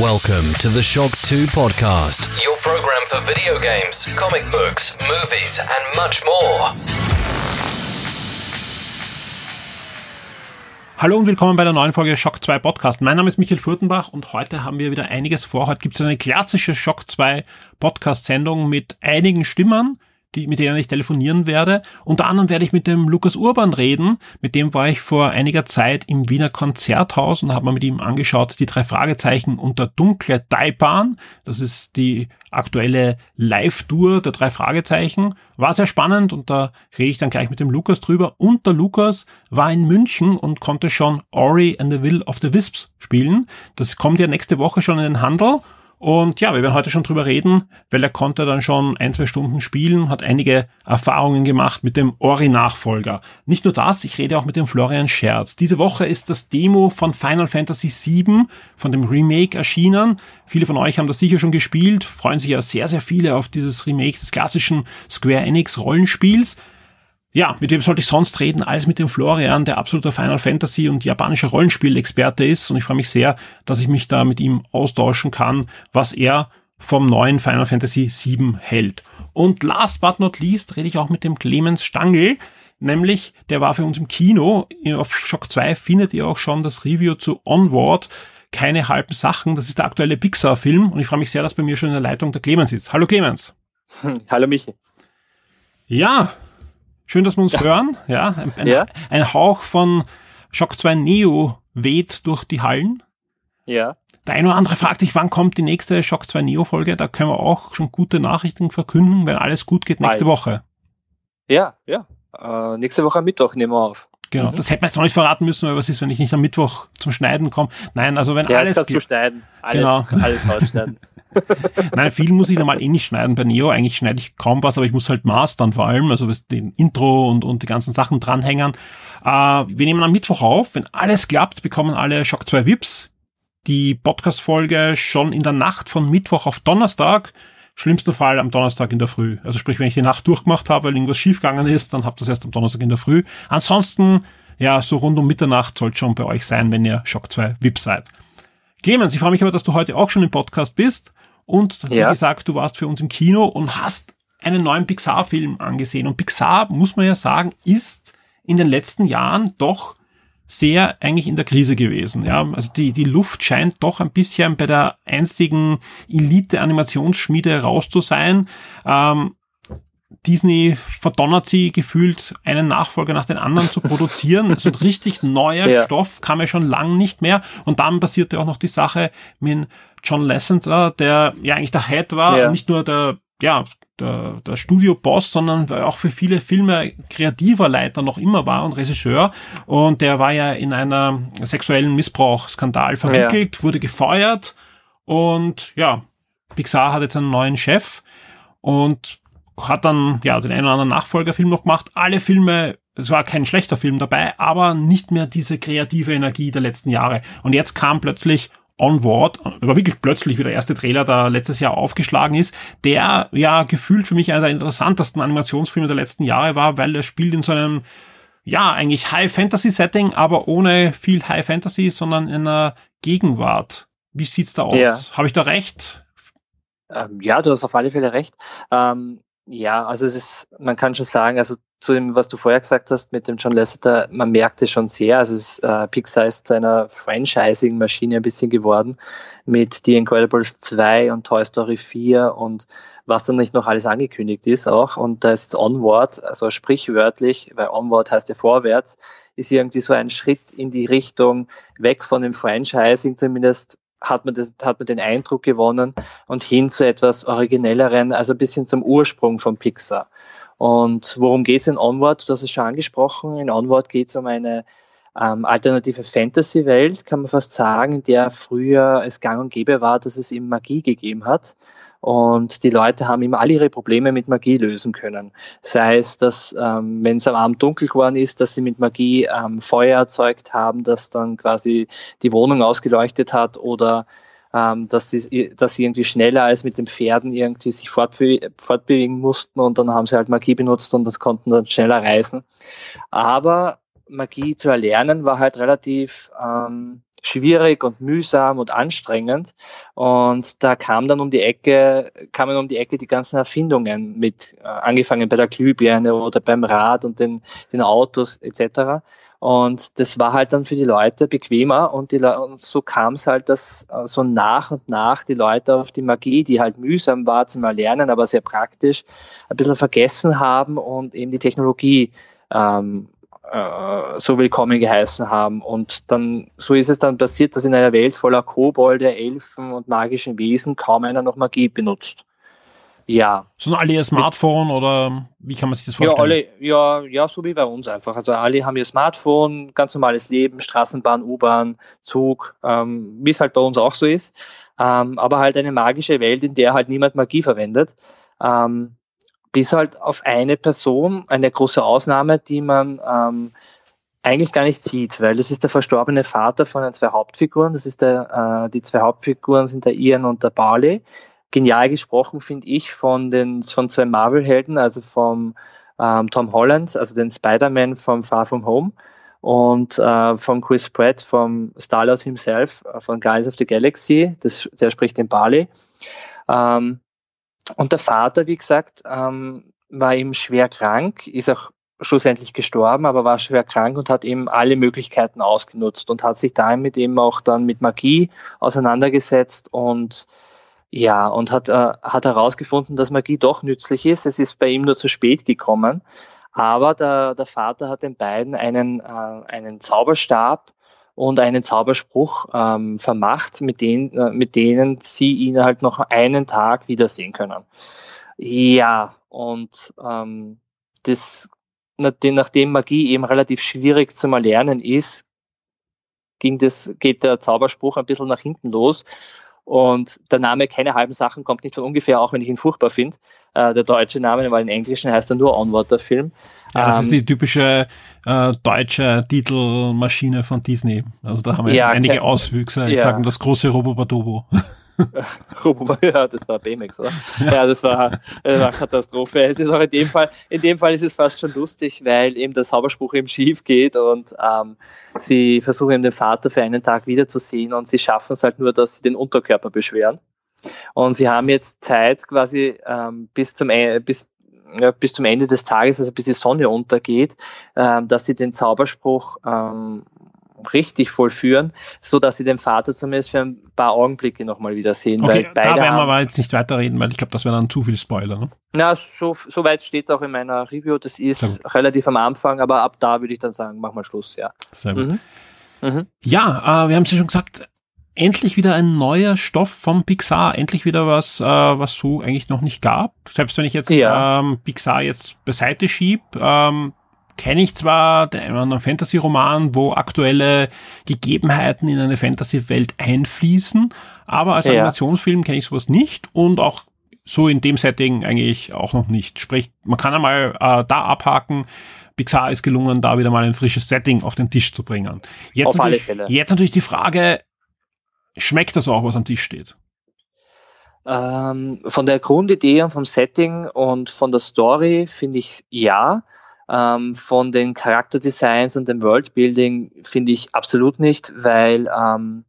Welcome to the Shock 2 podcast, your program for video games, comic books, movies, and much more. Hallo und willkommen bei der neuen Folge Shock 2 Podcast. Mein Name ist Michael Furtenbach und heute haben wir wieder einiges vor. Heute gibt es eine klassische Shock 2 Podcast-Sendung mit einigen Stimmen, die, mit denen ich telefonieren werde. Unter anderem werde ich mit dem Lukas Urban reden. Mit dem war ich vor einiger Zeit im Wiener Konzerthaus und habe mir mit ihm angeschaut, die drei Fragezeichen unter dunkle Taipan. Das ist die aktuelle Live-Tour der drei Fragezeichen. War sehr spannend und da rede ich dann gleich mit dem Lukas drüber. Und der Lukas war in München und konnte schon Ori and the Will of the Wisps spielen. Das kommt ja nächste Woche schon in den Handel und ja, wir werden heute schon drüber reden, weil er konnte dann schon ein, zwei Stunden spielen, hat einige Erfahrungen gemacht mit dem Ori-Nachfolger. Nicht nur das, ich rede auch mit dem Florian Scherz. Diese Woche ist das Demo von Final Fantasy VII, von dem Remake erschienen. Viele von euch haben das sicher schon gespielt, freuen sich ja sehr, sehr viele auf dieses Remake des klassischen Square Enix Rollenspiels ja, mit wem sollte ich sonst reden als mit dem Florian, der absoluter Final Fantasy und japanischer Rollenspielexperte ist. Und ich freue mich sehr, dass ich mich da mit ihm austauschen kann, was er vom neuen Final Fantasy VII hält. Und last but not least rede ich auch mit dem Clemens Stangl, nämlich der war für uns im Kino. Auf Shock 2 findet ihr auch schon das Review zu Onward. Keine halben Sachen. Das ist der aktuelle Pixar-Film und ich freue mich sehr, dass bei mir schon in der Leitung der Clemens ist. Hallo Clemens. Hallo Michi. Ja, Schön, dass wir uns ja. hören. Ja, ein, ja. ein Hauch von Shock 2 Neo weht durch die Hallen. Ja. Der eine oder andere fragt sich, wann kommt die nächste Shock 2 Neo Folge? Da können wir auch schon gute Nachrichten verkünden, wenn alles gut geht, nächste Nein. Woche. Ja, ja. Äh, nächste Woche am Mittwoch nehmen wir auf. Genau, mhm. das hätte man jetzt noch nicht verraten müssen, weil was ist, wenn ich nicht am Mittwoch zum Schneiden komme? Nein, also wenn ja, alles. Ja, kannst du schneiden. Alles, genau. alles rausschneiden. Nein, viel muss ich normal eh nicht schneiden. Bei Neo eigentlich schneide ich kaum was, aber ich muss halt mastern vor allem, also den Intro und, und die ganzen Sachen dranhängen. Äh, wir nehmen am Mittwoch auf. Wenn alles klappt, bekommen alle Shock 2 Vips die Podcast-Folge schon in der Nacht von Mittwoch auf Donnerstag. Schlimmster Fall am Donnerstag in der Früh. Also sprich, wenn ich die Nacht durchgemacht habe, weil irgendwas schiefgegangen ist, dann habt ihr das erst am Donnerstag in der Früh. Ansonsten, ja, so rund um Mitternacht sollte schon bei euch sein, wenn ihr Shock 2 VIP seid. Clemens, ich freue mich aber, dass du heute auch schon im Podcast bist. Und ja. wie gesagt, du warst für uns im Kino und hast einen neuen Pixar-Film angesehen. Und Pixar, muss man ja sagen, ist in den letzten Jahren doch sehr eigentlich in der Krise gewesen. Ja, also die, die Luft scheint doch ein bisschen bei der einstigen Elite-Animationsschmiede raus zu sein. Ähm, Disney verdonnert sie gefühlt, einen Nachfolger nach den anderen zu produzieren. so ein richtig neuer ja. Stoff kam ja schon lang nicht mehr. Und dann passierte auch noch die Sache mit John Lasseter, der ja eigentlich der Head war, ja. nicht nur der, ja, der, der Studio-Boss, sondern auch für viele Filme kreativer Leiter noch immer war und Regisseur. Und der war ja in einer sexuellen Missbrauchsskandal verwickelt, ja. wurde gefeuert und ja, Pixar hat jetzt einen neuen Chef und hat dann ja den einen oder anderen Nachfolgerfilm noch gemacht. Alle Filme, es war kein schlechter Film dabei, aber nicht mehr diese kreative Energie der letzten Jahre. Und jetzt kam plötzlich Onward, war wirklich plötzlich wie der erste Trailer, der letztes Jahr aufgeschlagen ist, der ja gefühlt für mich einer der interessantesten Animationsfilme der letzten Jahre war, weil er spielt in so einem ja, eigentlich High Fantasy Setting, aber ohne viel High Fantasy, sondern in einer Gegenwart. Wie sieht's da aus? Ja. Habe ich da recht? Ähm, ja, du hast auf alle Fälle recht. Ähm, ja, also es ist, man kann schon sagen, also zu dem, was du vorher gesagt hast mit dem John Lasseter, man merkt es schon sehr. Also es, äh, Pixar ist zu einer Franchising-Maschine ein bisschen geworden mit The Incredibles 2 und Toy Story 4 und was dann nicht noch alles angekündigt ist auch. Und da ist jetzt Onward, also sprichwörtlich, weil Onward heißt ja vorwärts, ist irgendwie so ein Schritt in die Richtung weg von dem Franchising, zumindest hat man, das, hat man den Eindruck gewonnen und hin zu etwas originelleren, also ein bisschen zum Ursprung von Pixar. Und worum geht es in Onward? Du hast es schon angesprochen. In Onward geht es um eine ähm, alternative Fantasy-Welt, kann man fast sagen, in der früher es gang und gäbe war, dass es eben Magie gegeben hat. Und die Leute haben immer all ihre Probleme mit Magie lösen können. Sei es, dass, ähm, wenn es am Abend dunkel geworden ist, dass sie mit Magie ähm, Feuer erzeugt haben, das dann quasi die Wohnung ausgeleuchtet hat oder ähm, dass, sie, dass sie irgendwie schneller als mit den Pferden irgendwie sich fortbe fortbewegen mussten und dann haben sie halt Magie benutzt und das konnten dann schneller reisen. Aber Magie zu erlernen war halt relativ ähm, schwierig und mühsam und anstrengend. Und da kam dann um die Ecke, kamen um die Ecke die ganzen Erfindungen mit, äh, angefangen bei der Glühbirne oder beim Rad und den, den Autos etc. Und das war halt dann für die Leute bequemer und, die, und so kam es halt, dass äh, so nach und nach die Leute auf die Magie, die halt mühsam war zum Erlernen, aber sehr praktisch, ein bisschen vergessen haben und eben die Technologie ähm, äh, so willkommen geheißen haben. Und dann, so ist es dann passiert, dass in einer Welt voller Kobolde, Elfen und magischen Wesen kaum einer noch Magie benutzt. Ja. Sind alle ihr Smartphone oder wie kann man sich das vorstellen? Ja, alle, ja, ja, so wie bei uns einfach. Also alle haben ihr Smartphone, ganz normales Leben, Straßenbahn, U-Bahn, Zug, ähm, wie es halt bei uns auch so ist. Ähm, aber halt eine magische Welt, in der halt niemand Magie verwendet. Ähm, bis halt auf eine Person, eine große Ausnahme, die man ähm, eigentlich gar nicht sieht, weil das ist der verstorbene Vater von den zwei Hauptfiguren. Das ist der, äh, die zwei Hauptfiguren sind der Ian und der Barley. Genial gesprochen finde ich von den von zwei Marvel-Helden, also vom ähm, Tom Holland, also den Spider-Man vom Far From Home und äh, von Chris Pratt vom Starlord himself äh, von Guys of the Galaxy. Das, der spricht den Barley. Ähm, und der Vater, wie gesagt, ähm, war eben schwer krank, ist auch schlussendlich gestorben, aber war schwer krank und hat eben alle Möglichkeiten ausgenutzt und hat sich damit eben auch dann mit Magie auseinandergesetzt und ja, und hat, äh, hat herausgefunden, dass Magie doch nützlich ist. Es ist bei ihm nur zu spät gekommen. Aber der, der Vater hat den beiden einen, äh, einen Zauberstab und einen Zauberspruch ähm, vermacht, mit, denen, äh, mit denen sie ihn halt noch einen Tag wiedersehen können. Ja, und ähm, das, nachdem Magie eben relativ schwierig zum Erlernen ist, ging das, geht der Zauberspruch ein bisschen nach hinten los und der Name Keine halben Sachen kommt nicht von ungefähr, auch wenn ich ihn furchtbar finde. Äh, der deutsche Name, weil im Englischen heißt er nur Onward, der Film. Ja, das ähm, ist die typische äh, deutsche Titelmaschine von Disney. Also da haben wir ja, einige Auswüchse. Ich ja. sage das große Robobadobo. ja, das war BMX, oder? Ja, das war, das war Katastrophe. Es ist auch in dem Fall, in dem Fall ist es fast schon lustig, weil eben der Zauberspruch eben schief geht und ähm, sie versuchen eben den Vater für einen Tag wiederzusehen und sie schaffen es halt nur, dass sie den Unterkörper beschweren. Und sie haben jetzt Zeit quasi ähm, bis zum e, bis ja, bis zum Ende des Tages, also bis die Sonne untergeht, ähm, dass sie den Zauberspruch ähm, richtig vollführen, so dass sie den Vater zumindest für ein paar Augenblicke nochmal wieder sehen. Okay, weil beide da werden wir aber jetzt nicht weiterreden, weil ich glaube, das wäre dann zu viel Spoiler. Ne? Na, so, so weit steht es auch in meiner Review. Das ist relativ am Anfang, aber ab da würde ich dann sagen, mach mal Schluss, ja. Sehr gut. Mhm. Mhm. Ja, äh, wir haben es ja schon gesagt, endlich wieder ein neuer Stoff vom Pixar, endlich wieder was, äh, was so eigentlich noch nicht gab. Selbst wenn ich jetzt ja. ähm, Pixar jetzt beiseite schieb, ähm, kenne ich zwar den einen anderen Fantasy-Roman, wo aktuelle Gegebenheiten in eine Fantasy-Welt einfließen, aber als ja. Animationsfilm kenne ich sowas nicht und auch so in dem Setting eigentlich auch noch nicht. Sprich, man kann einmal äh, da abhaken, Pixar ist gelungen, da wieder mal ein frisches Setting auf den Tisch zu bringen. Jetzt, auf alle Fälle. jetzt natürlich die Frage, schmeckt das auch, was am Tisch steht? Ähm, von der Grundidee und vom Setting und von der Story finde ich ja. Ähm, von den Charakterdesigns und dem Worldbuilding finde ich absolut nicht, weil ähm,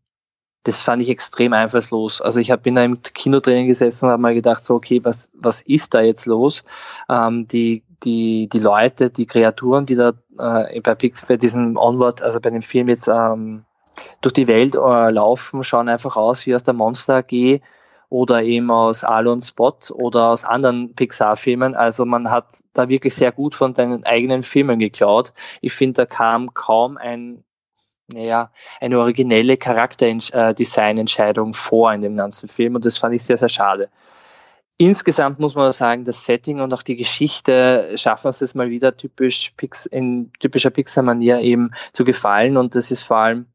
das fand ich extrem einfallslos. Also ich hab, bin da im Kino drin gesessen und habe mal gedacht, so okay, was, was ist da jetzt los? Ähm, die, die, die Leute, die Kreaturen, die da äh, bei, Pix, bei diesem Onward, also bei dem Film jetzt ähm, durch die Welt äh, laufen, schauen einfach aus wie aus der Monster AG oder eben aus Alon Spot oder aus anderen Pixar-Filmen. Also man hat da wirklich sehr gut von deinen eigenen Filmen geklaut. Ich finde, da kam kaum ein, naja, eine originelle Charakterdesignentscheidung vor in dem ganzen Film und das fand ich sehr, sehr schade. Insgesamt muss man sagen, das Setting und auch die Geschichte schaffen es mal wieder typisch Pix in typischer Pixar-Manier eben zu gefallen und das ist vor allem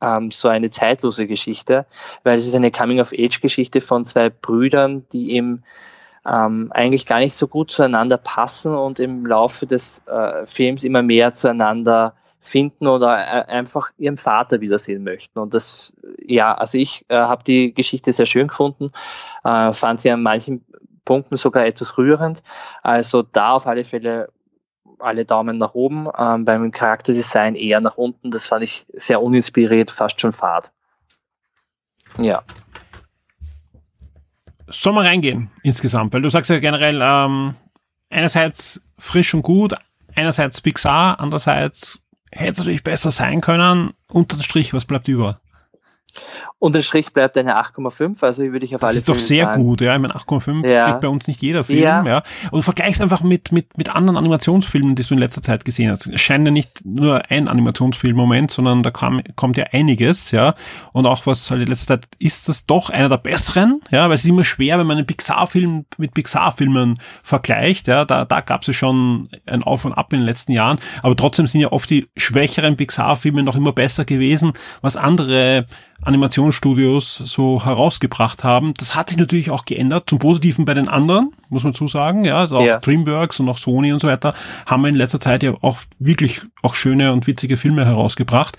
ähm, so eine zeitlose Geschichte, weil es ist eine Coming-of-Age-Geschichte von zwei Brüdern, die eben ähm, eigentlich gar nicht so gut zueinander passen und im Laufe des äh, Films immer mehr zueinander finden oder äh, einfach ihren Vater wiedersehen möchten. Und das, ja, also ich äh, habe die Geschichte sehr schön gefunden, äh, fand sie an manchen Punkten sogar etwas rührend. Also da auf alle Fälle alle Daumen nach oben. Ähm, beim Charakterdesign eher nach unten. Das fand ich sehr uninspiriert, fast schon fad. Ja. Soll man reingehen insgesamt? Weil du sagst ja generell, ähm, einerseits frisch und gut, einerseits Pixar, andererseits hätte es natürlich besser sein können. Unter dem Strich, was bleibt über? Unter Strich bleibt eine 8,5, also würde ich auf das alle Fälle Das ist doch sehr sagen. gut, ja. Ich meine, 8,5 ja. kriegt bei uns nicht jeder Film, ja. ja. Und vergleich's einfach mit, mit, mit anderen Animationsfilmen, die du in letzter Zeit gesehen hast. Es scheint ja nicht nur ein Animationsfilm im Moment, sondern da kam, kommt ja einiges, ja. Und auch was halt in letzter Zeit ist das doch einer der besseren, ja, weil es ist immer schwer, wenn man einen Pixar-Film mit Pixar-Filmen vergleicht, ja. Da, da gab es ja schon ein Auf und Ab in den letzten Jahren. Aber trotzdem sind ja oft die schwächeren Pixar-Filme noch immer besser gewesen, was andere Animationsstudios so herausgebracht haben. Das hat sich natürlich auch geändert, zum Positiven bei den anderen, muss man zusagen. Ja, also auch ja. DreamWorks und auch Sony und so weiter haben in letzter Zeit ja auch wirklich auch schöne und witzige Filme herausgebracht.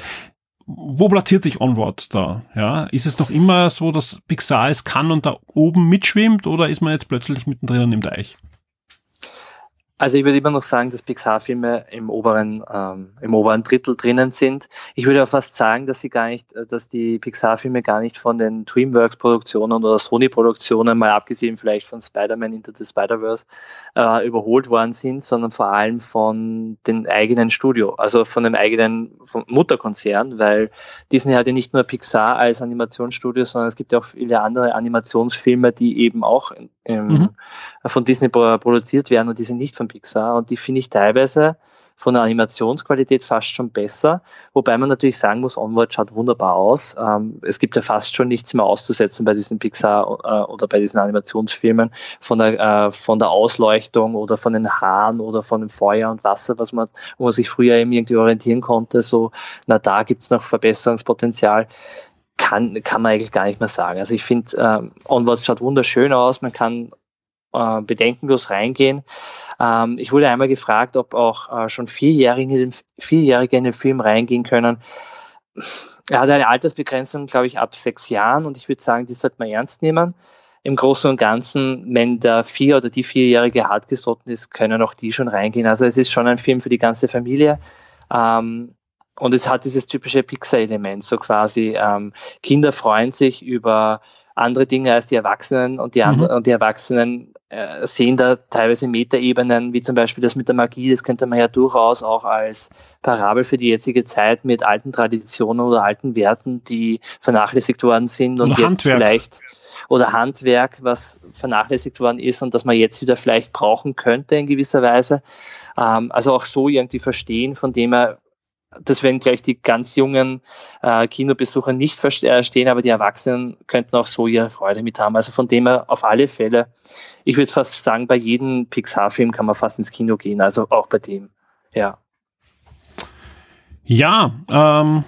Wo platziert sich Onward da? Ja, ist es noch immer so, dass Pixar es kann und da oben mitschwimmt oder ist man jetzt plötzlich mittendrin im Deich? Also ich würde immer noch sagen, dass Pixar-Filme im oberen, ähm, im oberen Drittel drinnen sind. Ich würde auch fast sagen, dass sie gar nicht, äh, dass die Pixar-Filme gar nicht von den DreamWorks-Produktionen oder Sony-Produktionen, mal abgesehen vielleicht von Spider-Man Into the Spider-Verse, äh, überholt worden sind, sondern vor allem von den eigenen Studio, also von dem eigenen Mutterkonzern, weil Disney hat ja nicht nur Pixar als Animationsstudio, sondern es gibt ja auch viele andere Animationsfilme, die eben auch im, mhm. von Disney produziert werden und die sind nicht von Pixar und die finde ich teilweise von der Animationsqualität fast schon besser, wobei man natürlich sagen muss, Onward schaut wunderbar aus. Ähm, es gibt ja fast schon nichts mehr auszusetzen bei diesen Pixar äh, oder bei diesen Animationsfilmen von der, äh, von der Ausleuchtung oder von den Haaren oder von dem Feuer und Wasser, was man, wo man sich früher eben irgendwie orientieren konnte, so, na, da gibt's noch Verbesserungspotenzial kann, kann man eigentlich gar nicht mehr sagen. Also ich finde, ähm, Onward schaut wunderschön aus, man kann äh, bedenkenlos reingehen. Ähm, ich wurde einmal gefragt, ob auch äh, schon Vierjährige in, den, Vierjährige in den Film reingehen können. Er hat eine Altersbegrenzung, glaube ich, ab sechs Jahren und ich würde sagen, die sollte man ernst nehmen. Im Großen und Ganzen, wenn der Vier- oder die Vierjährige hartgesotten ist, können auch die schon reingehen. Also es ist schon ein Film für die ganze Familie. Ähm, und es hat dieses typische Pixar-Element, so quasi ähm, Kinder freuen sich über andere Dinge als die Erwachsenen und die, mhm. und die Erwachsenen äh, sehen da teilweise Metaebenen, wie zum Beispiel das mit der Magie, das könnte man ja durchaus auch als Parabel für die jetzige Zeit mit alten Traditionen oder alten Werten, die vernachlässigt worden sind und oder jetzt Handwerk. vielleicht oder Handwerk, was vernachlässigt worden ist und das man jetzt wieder vielleicht brauchen könnte in gewisser Weise. Ähm, also auch so irgendwie verstehen, von dem er das werden gleich die ganz jungen äh, Kinobesucher nicht verstehen, aber die Erwachsenen könnten auch so ihre Freude mit haben. Also von dem her auf alle Fälle, ich würde fast sagen, bei jedem Pixar-Film kann man fast ins Kino gehen, also auch bei dem, ja. Ja, ähm,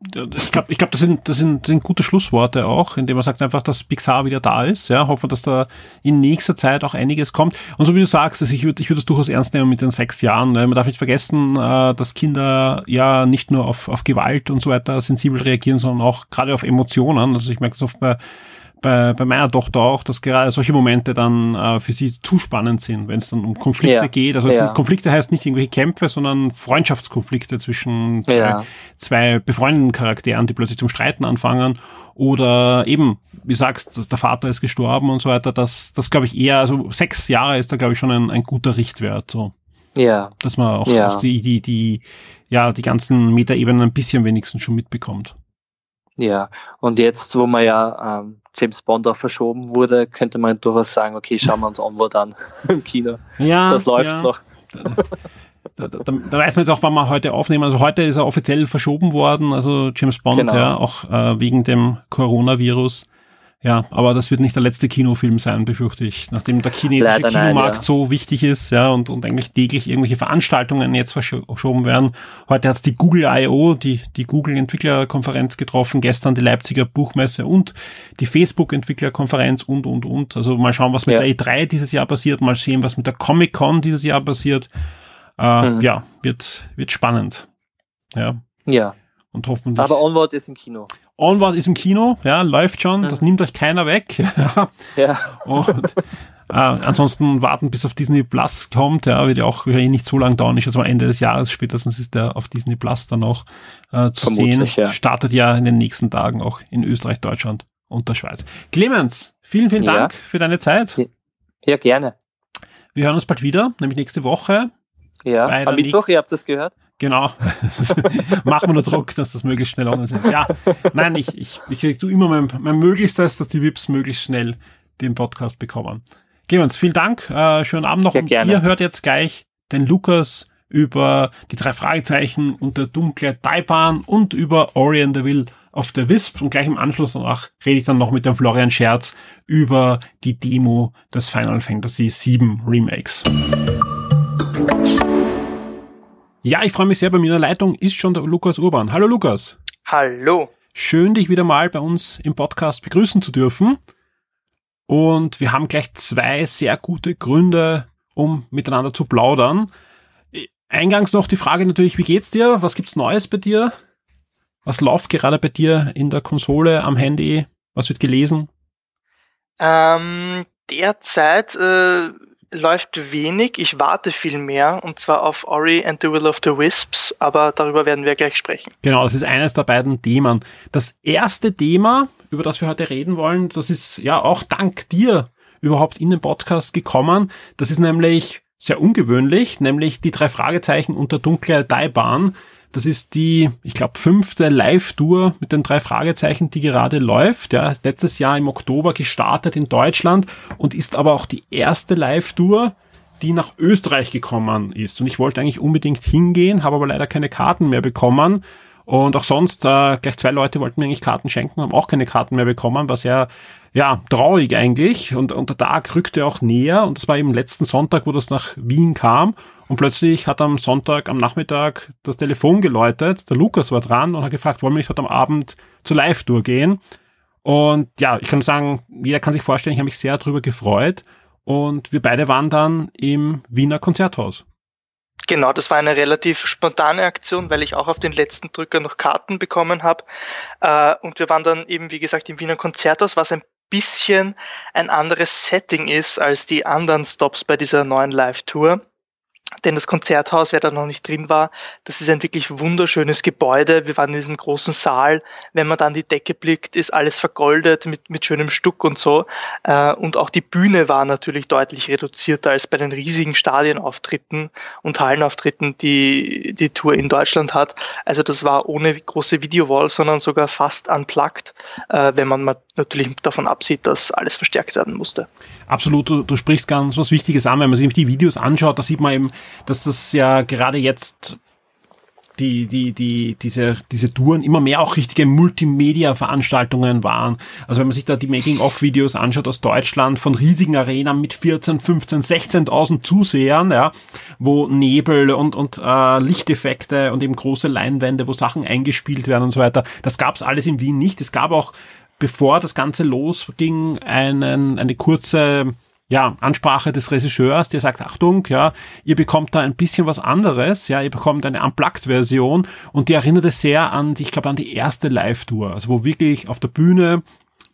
ich glaube, ich glaub, das, sind, das sind, sind gute Schlussworte auch, indem man sagt einfach, dass Pixar wieder da ist. Ja, hoffen, dass da in nächster Zeit auch einiges kommt. Und so wie du sagst, also ich würde ich würde es durchaus ernst nehmen mit den sechs Jahren. Man darf nicht vergessen, äh, dass Kinder ja nicht nur auf, auf Gewalt und so weiter sensibel reagieren, sondern auch gerade auf Emotionen. Also ich merke das oft bei bei, bei meiner Tochter auch, dass gerade solche Momente dann äh, für sie zu spannend sind, wenn es dann um Konflikte ja. geht. Also ja. Konflikte heißt nicht irgendwelche Kämpfe, sondern Freundschaftskonflikte zwischen zwei, ja. zwei befreundeten Charakteren, die plötzlich zum Streiten anfangen. Oder eben, wie sagst, der Vater ist gestorben und so weiter. Das, das glaube ich eher, also sechs Jahre ist da, glaube ich, schon ein, ein guter Richtwert. So. Ja. Dass man auch, auch die, die, die, ja, die ganzen Metaebenen ein bisschen wenigstens schon mitbekommt. Ja, und jetzt, wo man ja ähm, James Bond auch verschoben wurde, könnte man durchaus sagen, okay, schauen wir uns Onward an im Kino. Ja, das läuft ja. noch. Da, da, da, da, weiß man jetzt auch, wann wir heute aufnehmen. Also heute ist er offiziell verschoben worden, also James Bond, genau. ja, auch äh, wegen dem Coronavirus. Ja, aber das wird nicht der letzte Kinofilm sein, befürchte ich. Nachdem der chinesische Leider Kinomarkt nein, ja. so wichtig ist, ja, und, und eigentlich täglich irgendwelche Veranstaltungen jetzt verschoben werden. Heute hat's die Google I.O., die, die Google-Entwicklerkonferenz getroffen, gestern die Leipziger Buchmesse und die Facebook-Entwicklerkonferenz und, und, und. Also mal schauen, was mit ja. der E3 dieses Jahr passiert, mal sehen, was mit der Comic-Con dieses Jahr passiert. Äh, mhm. Ja, wird, wird spannend. Ja. Ja. Und hoffentlich. Aber Onward ist im Kino. Onward ist im Kino, ja, läuft schon, das nimmt euch keiner weg. Ja. Und äh, ansonsten warten, bis auf Disney Plus kommt, ja, wird ja auch nicht so lang dauern, ich schätze mal Ende des Jahres spätestens ist der auf Disney Plus dann auch äh, zu Vermutlich, sehen. ja. Startet ja in den nächsten Tagen auch in Österreich, Deutschland und der Schweiz. Clemens, vielen, vielen Ja. Dank für deine Zeit. Ja, gerne. Wir hören uns bald wieder, nämlich nächste Woche. Ja. Am Mittwoch, ihr habt das gehört? Genau. Machen wir nur Druck, dass das möglichst schnell online ist. Ja, nein, ich, ich, ich tue immer mein, mein Möglichstes, dass die Vips möglichst schnell den Podcast bekommen. Clemens, vielen Dank. Äh, schönen Abend noch. Ja, und gerne. ihr hört jetzt gleich den Lukas über die drei Fragezeichen und der dunkle Taipan und über Ori and the Will of the Wisp. Und gleich im Anschluss danach rede ich dann noch mit dem Florian Scherz über die Demo des Final Fantasy VII Remakes. Ja, ich freue mich sehr. Bei mir in der Leitung ist schon der Lukas Urban. Hallo Lukas. Hallo. Schön, dich wieder mal bei uns im Podcast begrüßen zu dürfen. Und wir haben gleich zwei sehr gute Gründe, um miteinander zu plaudern. Eingangs noch die Frage natürlich, wie geht's dir? Was gibt's Neues bei dir? Was läuft gerade bei dir in der Konsole, am Handy? Was wird gelesen? Ähm, derzeit äh, läuft wenig. Ich warte viel mehr und zwar auf Ori and the Will of the Wisps, aber darüber werden wir gleich sprechen. Genau, das ist eines der beiden Themen. Das erste Thema, über das wir heute reden wollen, das ist ja auch dank dir überhaupt in den Podcast gekommen. Das ist nämlich sehr ungewöhnlich, nämlich die drei Fragezeichen unter dunkler Daibahn. Das ist die, ich glaube, fünfte Live-Tour mit den drei Fragezeichen, die gerade läuft. Ja, letztes Jahr im Oktober gestartet in Deutschland und ist aber auch die erste Live-Tour, die nach Österreich gekommen ist. Und ich wollte eigentlich unbedingt hingehen, habe aber leider keine Karten mehr bekommen. Und auch sonst, äh, gleich zwei Leute wollten mir eigentlich Karten schenken, haben auch keine Karten mehr bekommen, war sehr, ja, traurig eigentlich. Und, und der Tag rückte auch näher. Und das war eben letzten Sonntag, wo das nach Wien kam. Und plötzlich hat am Sonntag, am Nachmittag das Telefon geläutet. Der Lukas war dran und hat gefragt, wollen wir nicht heute am Abend zur Live-Tour gehen? Und ja, ich kann sagen, jeder kann sich vorstellen, ich habe mich sehr darüber gefreut. Und wir beide waren dann im Wiener Konzerthaus. Genau, das war eine relativ spontane Aktion, weil ich auch auf den letzten Drücker noch Karten bekommen habe. Äh, und wir waren dann eben, wie gesagt, im Wiener Konzerthaus, was ein bisschen ein anderes Setting ist als die anderen Stops bei dieser neuen Live-Tour. Denn das Konzerthaus, wer da noch nicht drin war, das ist ein wirklich wunderschönes Gebäude. Wir waren in diesem großen Saal. Wenn man da an die Decke blickt, ist alles vergoldet mit, mit schönem Stuck und so. Äh, Und auch die Bühne war natürlich deutlich reduzierter als bei den riesigen Stadienauftritten und Hallenauftritten, die die Tour in Deutschland hat. Also das war ohne große Videowall, sondern sogar fast unplugged, äh, wenn man natürlich davon absieht, dass alles verstärkt werden musste. Absolut, du, du sprichst ganz was Wichtiges an. Wenn man sich die Videos anschaut, da sieht man eben, dass das ja gerade jetzt die, die, die, diese, diese Touren immer mehr auch richtige Multimedia-Veranstaltungen waren. Also wenn man sich da die Making-of-Videos anschaut aus Deutschland von riesigen Arenen mit 14, 15, 16.000 Zusehern, ja, wo Nebel und, und äh, Lichteffekte und eben große Leinwände, wo Sachen eingespielt werden und so weiter, das gab's alles in Wien nicht. Es gab auch, bevor das Ganze losging, einen, eine kurze ja, Ansprache des Regisseurs, der sagt, Achtung, ja, ihr bekommt da ein bisschen was anderes, ja, ihr bekommt eine Unplugged-Version und die erinnerte sehr an, ich glaube, an die erste Live-Tour, also wo wirklich auf der Bühne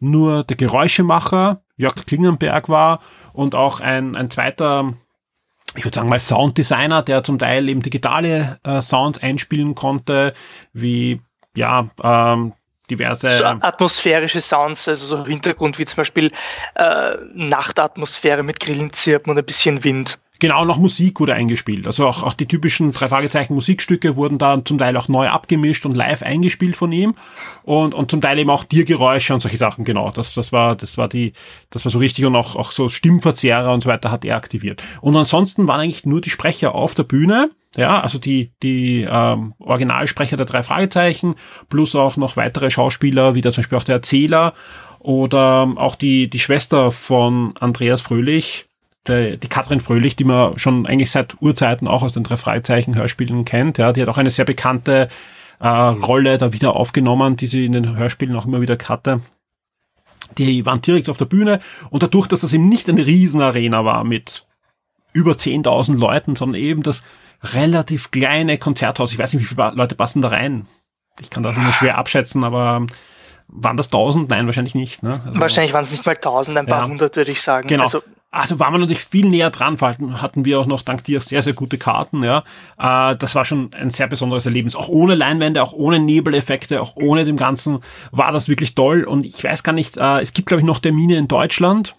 nur der Geräuschemacher, Jörg Klingenberg war und auch ein, ein zweiter, ich würde sagen mal Sounddesigner, der zum Teil eben digitale äh, Sounds einspielen konnte, wie, ja, ähm, diverse so atmosphärische Sounds, also so Hintergrund wie zum Beispiel äh, Nachtatmosphäre mit Grillenzirpen und ein bisschen Wind. Genau, noch Musik wurde eingespielt. Also auch, auch die typischen drei Fragezeichen Musikstücke wurden da zum Teil auch neu abgemischt und live eingespielt von ihm. Und, und zum Teil eben auch Tiergeräusche und solche Sachen, genau. Das, das war, das war die, das war so richtig und auch, auch so Stimmverzerrer und so weiter hat er aktiviert. Und ansonsten waren eigentlich nur die Sprecher auf der Bühne. Ja, also die, die ähm, Originalsprecher der drei Fragezeichen, plus auch noch weitere Schauspieler, wie da zum Beispiel auch der Erzähler oder auch die, die Schwester von Andreas Fröhlich, die, die Katrin Fröhlich, die man schon eigentlich seit Urzeiten auch aus den drei Fragezeichen-Hörspielen kennt. Ja, die hat auch eine sehr bekannte äh, Rolle da wieder aufgenommen, die sie in den Hörspielen auch immer wieder hatte. Die waren direkt auf der Bühne und dadurch, dass das eben nicht eine Riesenarena war mit über 10.000 Leuten, sondern eben das relativ kleine Konzerthaus. Ich weiß nicht, wie viele Leute passen da rein. ich kann das nur schwer abschätzen, aber waren das tausend? Nein, wahrscheinlich nicht. Ne? Also, wahrscheinlich waren es nicht mal tausend, ein paar ja, hundert würde ich sagen. Genau. Also, also waren wir natürlich viel näher dran, vor allem hatten wir auch noch dank dir sehr, sehr gute Karten, ja. Äh, das war schon ein sehr besonderes Erlebnis. Auch ohne Leinwände, auch ohne Nebeleffekte, auch ohne dem Ganzen war das wirklich toll. Und ich weiß gar nicht, äh, es gibt, glaube ich, noch Termine in Deutschland.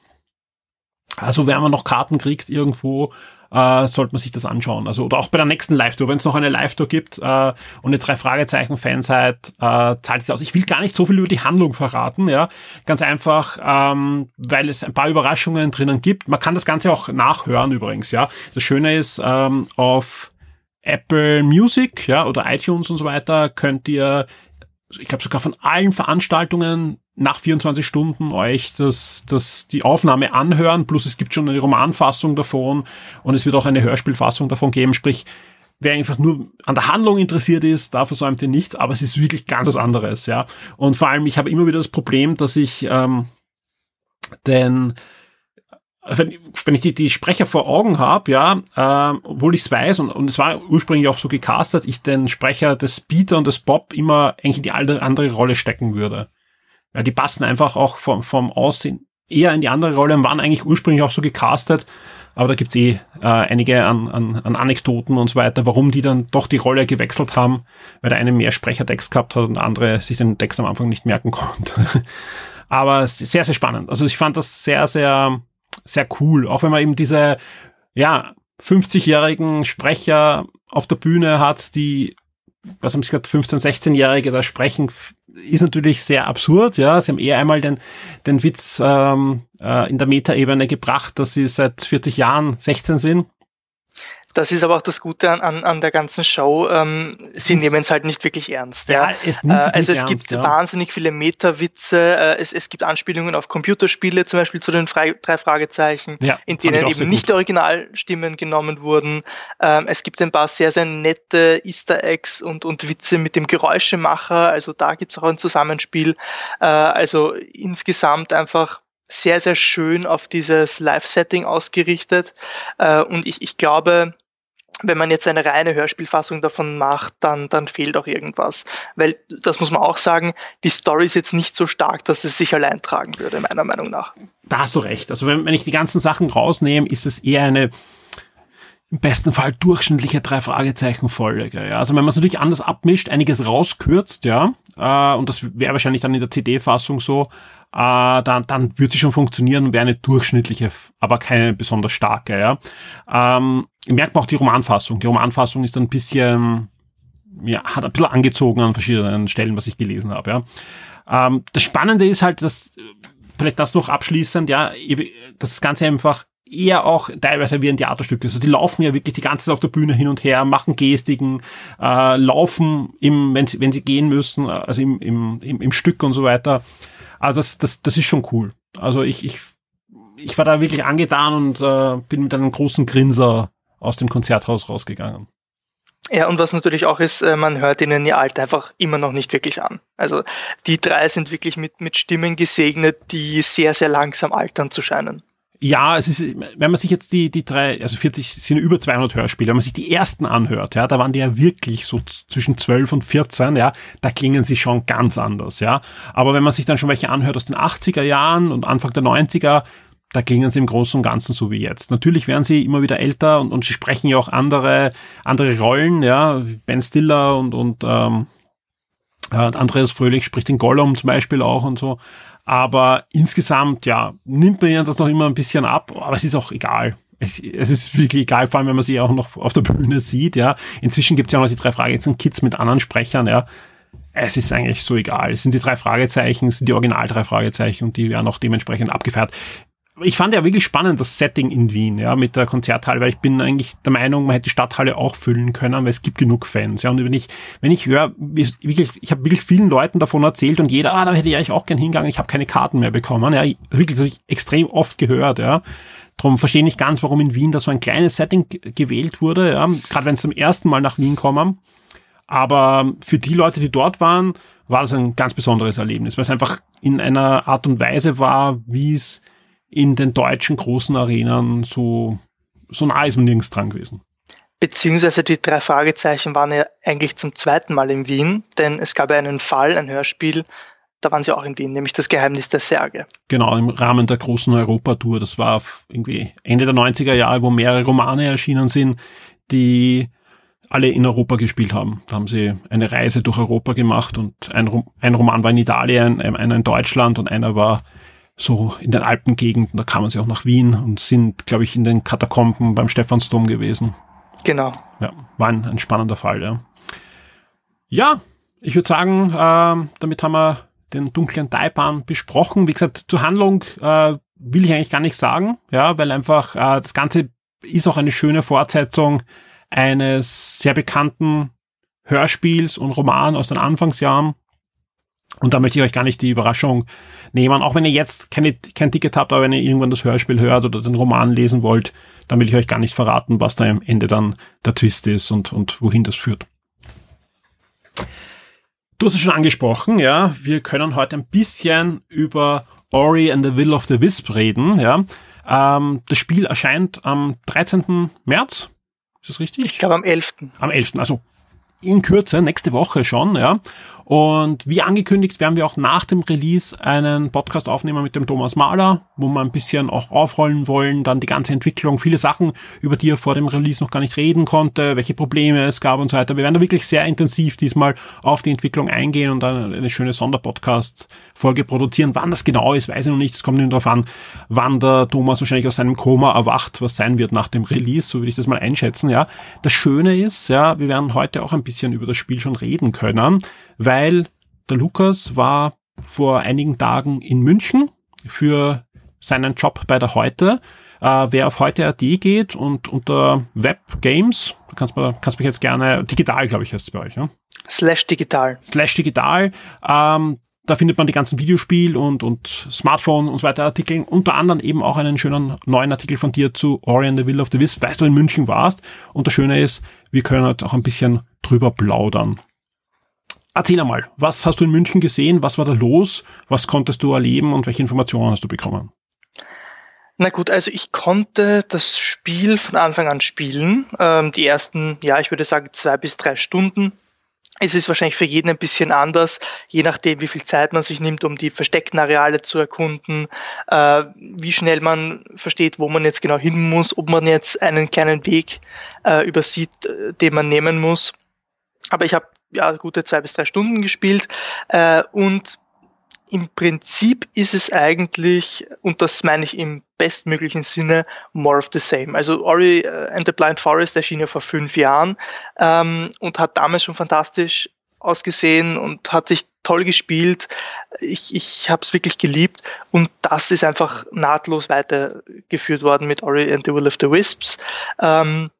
Also wenn man noch Karten kriegt irgendwo, äh, sollte man sich das anschauen. Also oder auch bei der nächsten Live-Tour, wenn es noch eine Live-Tour gibt äh, und eine drei Fragezeichen Fan seid, äh, zahlt es aus. Ich will gar nicht so viel über die Handlung verraten, ja, ganz einfach, ähm, weil es ein paar Überraschungen drinnen gibt. Man kann das Ganze auch nachhören übrigens, ja. Das Schöne ist ähm, auf Apple Music, ja, oder iTunes und so weiter könnt ihr ich glaube sogar von allen Veranstaltungen nach 24 Stunden euch das, das, die Aufnahme anhören, plus es gibt schon eine Romanfassung davon und es wird auch eine Hörspielfassung davon geben, sprich, wer einfach nur an der Handlung interessiert ist, da versäumt ihr nichts, aber es ist wirklich ganz was anderes, ja. Und vor allem, ich habe immer wieder das Problem, dass ich ähm, den wenn, wenn ich die, die Sprecher vor Augen habe, ja, äh, obwohl ich es weiß und, und es war ursprünglich auch so gecastet, ich den Sprecher des Peter und des Bob immer eigentlich in die andere Rolle stecken würde. Ja, die passen einfach auch vom, vom Aussehen eher in die andere Rolle und waren eigentlich ursprünglich auch so gecastet. Aber da gibt's eh äh, einige an, an, an Anekdoten und so weiter, warum die dann doch die Rolle gewechselt haben, weil der eine mehr Sprechertext gehabt hat und der andere sich den Text am Anfang nicht merken konnte. Aber sehr, sehr spannend. Also ich fand das sehr, sehr, sehr cool. Auch wenn man eben diese, ja, 50-jährigen Sprecher auf der Bühne hat, die, was haben sie gesagt, 15-, 16-Jährige da sprechen, ist natürlich sehr absurd, ja. Sie haben eher einmal den, den Witz ähm, äh, in der Metaebene gebracht, dass sie seit 40 Jahren 16 sind das ist aber auch das Gute an, an, an der ganzen Show. Ähm, sie nehmen es halt nicht wirklich ernst. Ja, ja. Es nimmt äh, also es ernst, gibt ja. wahnsinnig viele Meta-Witze. Äh, es, es gibt Anspielungen auf Computerspiele, zum Beispiel zu den Frei drei Fragezeichen, ja, in denen eben nicht Originalstimmen genommen wurden. Ähm, es gibt ein paar sehr, sehr nette Easter Eggs und, und Witze mit dem Geräuschemacher. Also da gibt es auch ein Zusammenspiel. Äh, also insgesamt einfach sehr, sehr schön auf dieses Live-Setting ausgerichtet. Äh, und ich, ich glaube, wenn man jetzt eine reine Hörspielfassung davon macht, dann, dann fehlt auch irgendwas. Weil, das muss man auch sagen, die Story ist jetzt nicht so stark, dass es sich allein tragen würde, meiner Meinung nach. Da hast du recht. Also wenn, wenn ich die ganzen Sachen rausnehme, ist es eher eine im besten Fall durchschnittliche drei Fragezeichen Folge. Ja. Also wenn man es natürlich anders abmischt, einiges rauskürzt, ja, äh, und das wäre wahrscheinlich dann in der CD-Fassung so, äh, dann, dann wird sie schon funktionieren und wäre eine durchschnittliche, aber keine besonders starke. Ja. Ähm, merkt man auch die Romanfassung. Die Romanfassung ist ein bisschen, ja, hat ein bisschen angezogen an verschiedenen Stellen, was ich gelesen habe. Ja. Ähm, das Spannende ist halt, dass vielleicht das noch abschließend, ja, das Ganze einfach eher auch teilweise wie ein Theaterstück Also die laufen ja wirklich die ganze Zeit auf der Bühne hin und her, machen Gestiken, äh, laufen im, wenn sie, wenn sie gehen müssen, also im, im, im, im Stück und so weiter. Also das, das, das ist schon cool. Also ich, ich, ich war da wirklich angetan und äh, bin mit einem großen Grinser aus dem Konzerthaus rausgegangen. Ja, und was natürlich auch ist, äh, man hört ihnen ihr Alter einfach immer noch nicht wirklich an. Also die drei sind wirklich mit, mit Stimmen gesegnet, die sehr, sehr langsam altern zu scheinen. Ja, es ist, wenn man sich jetzt die, die drei, also 40 sind über 200 Hörspiele, wenn man sich die ersten anhört, ja, da waren die ja wirklich so zwischen 12 und 14, ja, da klingen sie schon ganz anders, ja. Aber wenn man sich dann schon welche anhört aus den 80er Jahren und Anfang der 90er, da klingen sie im Großen und Ganzen so wie jetzt. Natürlich werden sie immer wieder älter und, und sie sprechen ja auch andere, andere Rollen, ja. Ben Stiller und, und ähm, äh, Andreas Fröhlich spricht den Gollum zum Beispiel auch und so. Aber insgesamt, ja, nimmt man ihnen das noch immer ein bisschen ab, aber es ist auch egal. Es, es ist wirklich egal, vor allem wenn man sie auch noch auf der Bühne sieht, ja. Inzwischen gibt es ja noch die drei Fragezeichen Kids mit anderen Sprechern, ja. Es ist eigentlich so egal. Es sind die drei Fragezeichen, es sind die Original drei Fragezeichen und die werden auch dementsprechend abgefeiert ich fand ja wirklich spannend das Setting in Wien, ja, mit der Konzerthalle, weil ich bin eigentlich der Meinung, man hätte die Stadthalle auch füllen können, weil es gibt genug Fans, ja. Und wenn ich, wenn ich höre, wirklich, ich habe wirklich vielen Leuten davon erzählt und jeder, ah, da hätte ich eigentlich auch gern hingegangen, ich habe keine Karten mehr bekommen, ja, wirklich, das habe ich extrem oft gehört, ja. Drum verstehe ich nicht ganz, warum in Wien da so ein kleines Setting gewählt wurde, ja, gerade wenn es zum ersten Mal nach Wien kommen. Aber für die Leute, die dort waren, war das ein ganz besonderes Erlebnis, weil es einfach in einer Art und Weise war, wie es in den deutschen großen Arenen so, so nah ist man nirgends dran gewesen. Beziehungsweise die drei Fragezeichen waren ja eigentlich zum zweiten Mal in Wien, denn es gab ja einen Fall, ein Hörspiel, da waren sie auch in Wien, nämlich das Geheimnis der Särge. Genau, im Rahmen der großen Europatour. Das war irgendwie Ende der 90er Jahre, wo mehrere Romane erschienen sind, die alle in Europa gespielt haben. Da haben sie eine Reise durch Europa gemacht und ein, ein Roman war in Italien, einer in Deutschland und einer war so in den Alpengegenden. Da kamen sie auch nach Wien und sind, glaube ich, in den Katakomben beim Stephansdom gewesen. Genau. Ja, war ein, ein spannender Fall, ja. Ja, ich würde sagen, äh, damit haben wir den dunklen Taipan besprochen. Wie gesagt, zur Handlung äh, will ich eigentlich gar nicht sagen, ja, weil einfach äh, das Ganze ist auch eine schöne Fortsetzung eines sehr bekannten Hörspiels und Roman aus den Anfangsjahren. Und da möchte ich euch gar nicht die Überraschung nehmen, auch wenn ihr jetzt keine, kein Ticket habt, aber wenn ihr irgendwann das Hörspiel hört oder den Roman lesen wollt, dann will ich euch gar nicht verraten, was da am Ende dann der Twist ist und, und wohin das führt. Du hast es schon angesprochen, ja. Wir können heute ein bisschen über Ori and the Will of the Wisp reden, ja. Ähm, das Spiel erscheint am 13. März. Ist das richtig? Ich glaube am 11. Am 11. Also in Kürze, nächste Woche schon, ja. Und wie angekündigt werden wir auch nach dem Release einen Podcast aufnehmen mit dem Thomas Mahler, wo wir ein bisschen auch aufrollen wollen, dann die ganze Entwicklung, viele Sachen, über die er vor dem Release noch gar nicht reden konnte, welche Probleme es gab und so weiter. Wir werden da wirklich sehr intensiv diesmal auf die Entwicklung eingehen und dann eine schöne Sonderpodcast-Folge produzieren. Wann das genau ist, weiß ich noch nicht. Es kommt nur darauf an, wann der Thomas wahrscheinlich aus seinem Koma erwacht, was sein wird nach dem Release, so würde ich das mal einschätzen, ja. Das Schöne ist, ja, wir werden heute auch ein bisschen über das Spiel schon reden können, weil der Lukas war vor einigen Tagen in München für seinen Job bei der Heute. Äh, wer auf heute.at geht und unter Web Games, kannst du kannst mich jetzt gerne, digital glaube ich heißt es bei euch, ne? Slash digital. Slash digital, ähm, da findet man die ganzen Videospiel und, und Smartphone und so weiter Artikel. Unter anderem eben auch einen schönen neuen Artikel von dir zu Ori and the Will of the Wisp, weißt du in München warst. Und das Schöne ist, wir können halt auch ein bisschen drüber plaudern. Erzähl einmal, was hast du in München gesehen? Was war da los? Was konntest du erleben und welche Informationen hast du bekommen? Na gut, also ich konnte das Spiel von Anfang an spielen. Ähm, die ersten, ja, ich würde sagen zwei bis drei Stunden. Es ist wahrscheinlich für jeden ein bisschen anders, je nachdem, wie viel Zeit man sich nimmt, um die versteckten Areale zu erkunden, äh, wie schnell man versteht, wo man jetzt genau hin muss, ob man jetzt einen kleinen Weg äh, übersieht, äh, den man nehmen muss. Aber ich habe ja, gute zwei bis drei Stunden gespielt äh, und im Prinzip ist es eigentlich, und das meine ich im bestmöglichen Sinne, more of the same. Also Ori äh, and the Blind Forest erschien ja vor fünf Jahren ähm, und hat damals schon fantastisch ausgesehen und hat sich toll gespielt. Ich, ich habe es wirklich geliebt und das ist einfach nahtlos weitergeführt worden mit Ori and the Will of the Wisps. Ähm,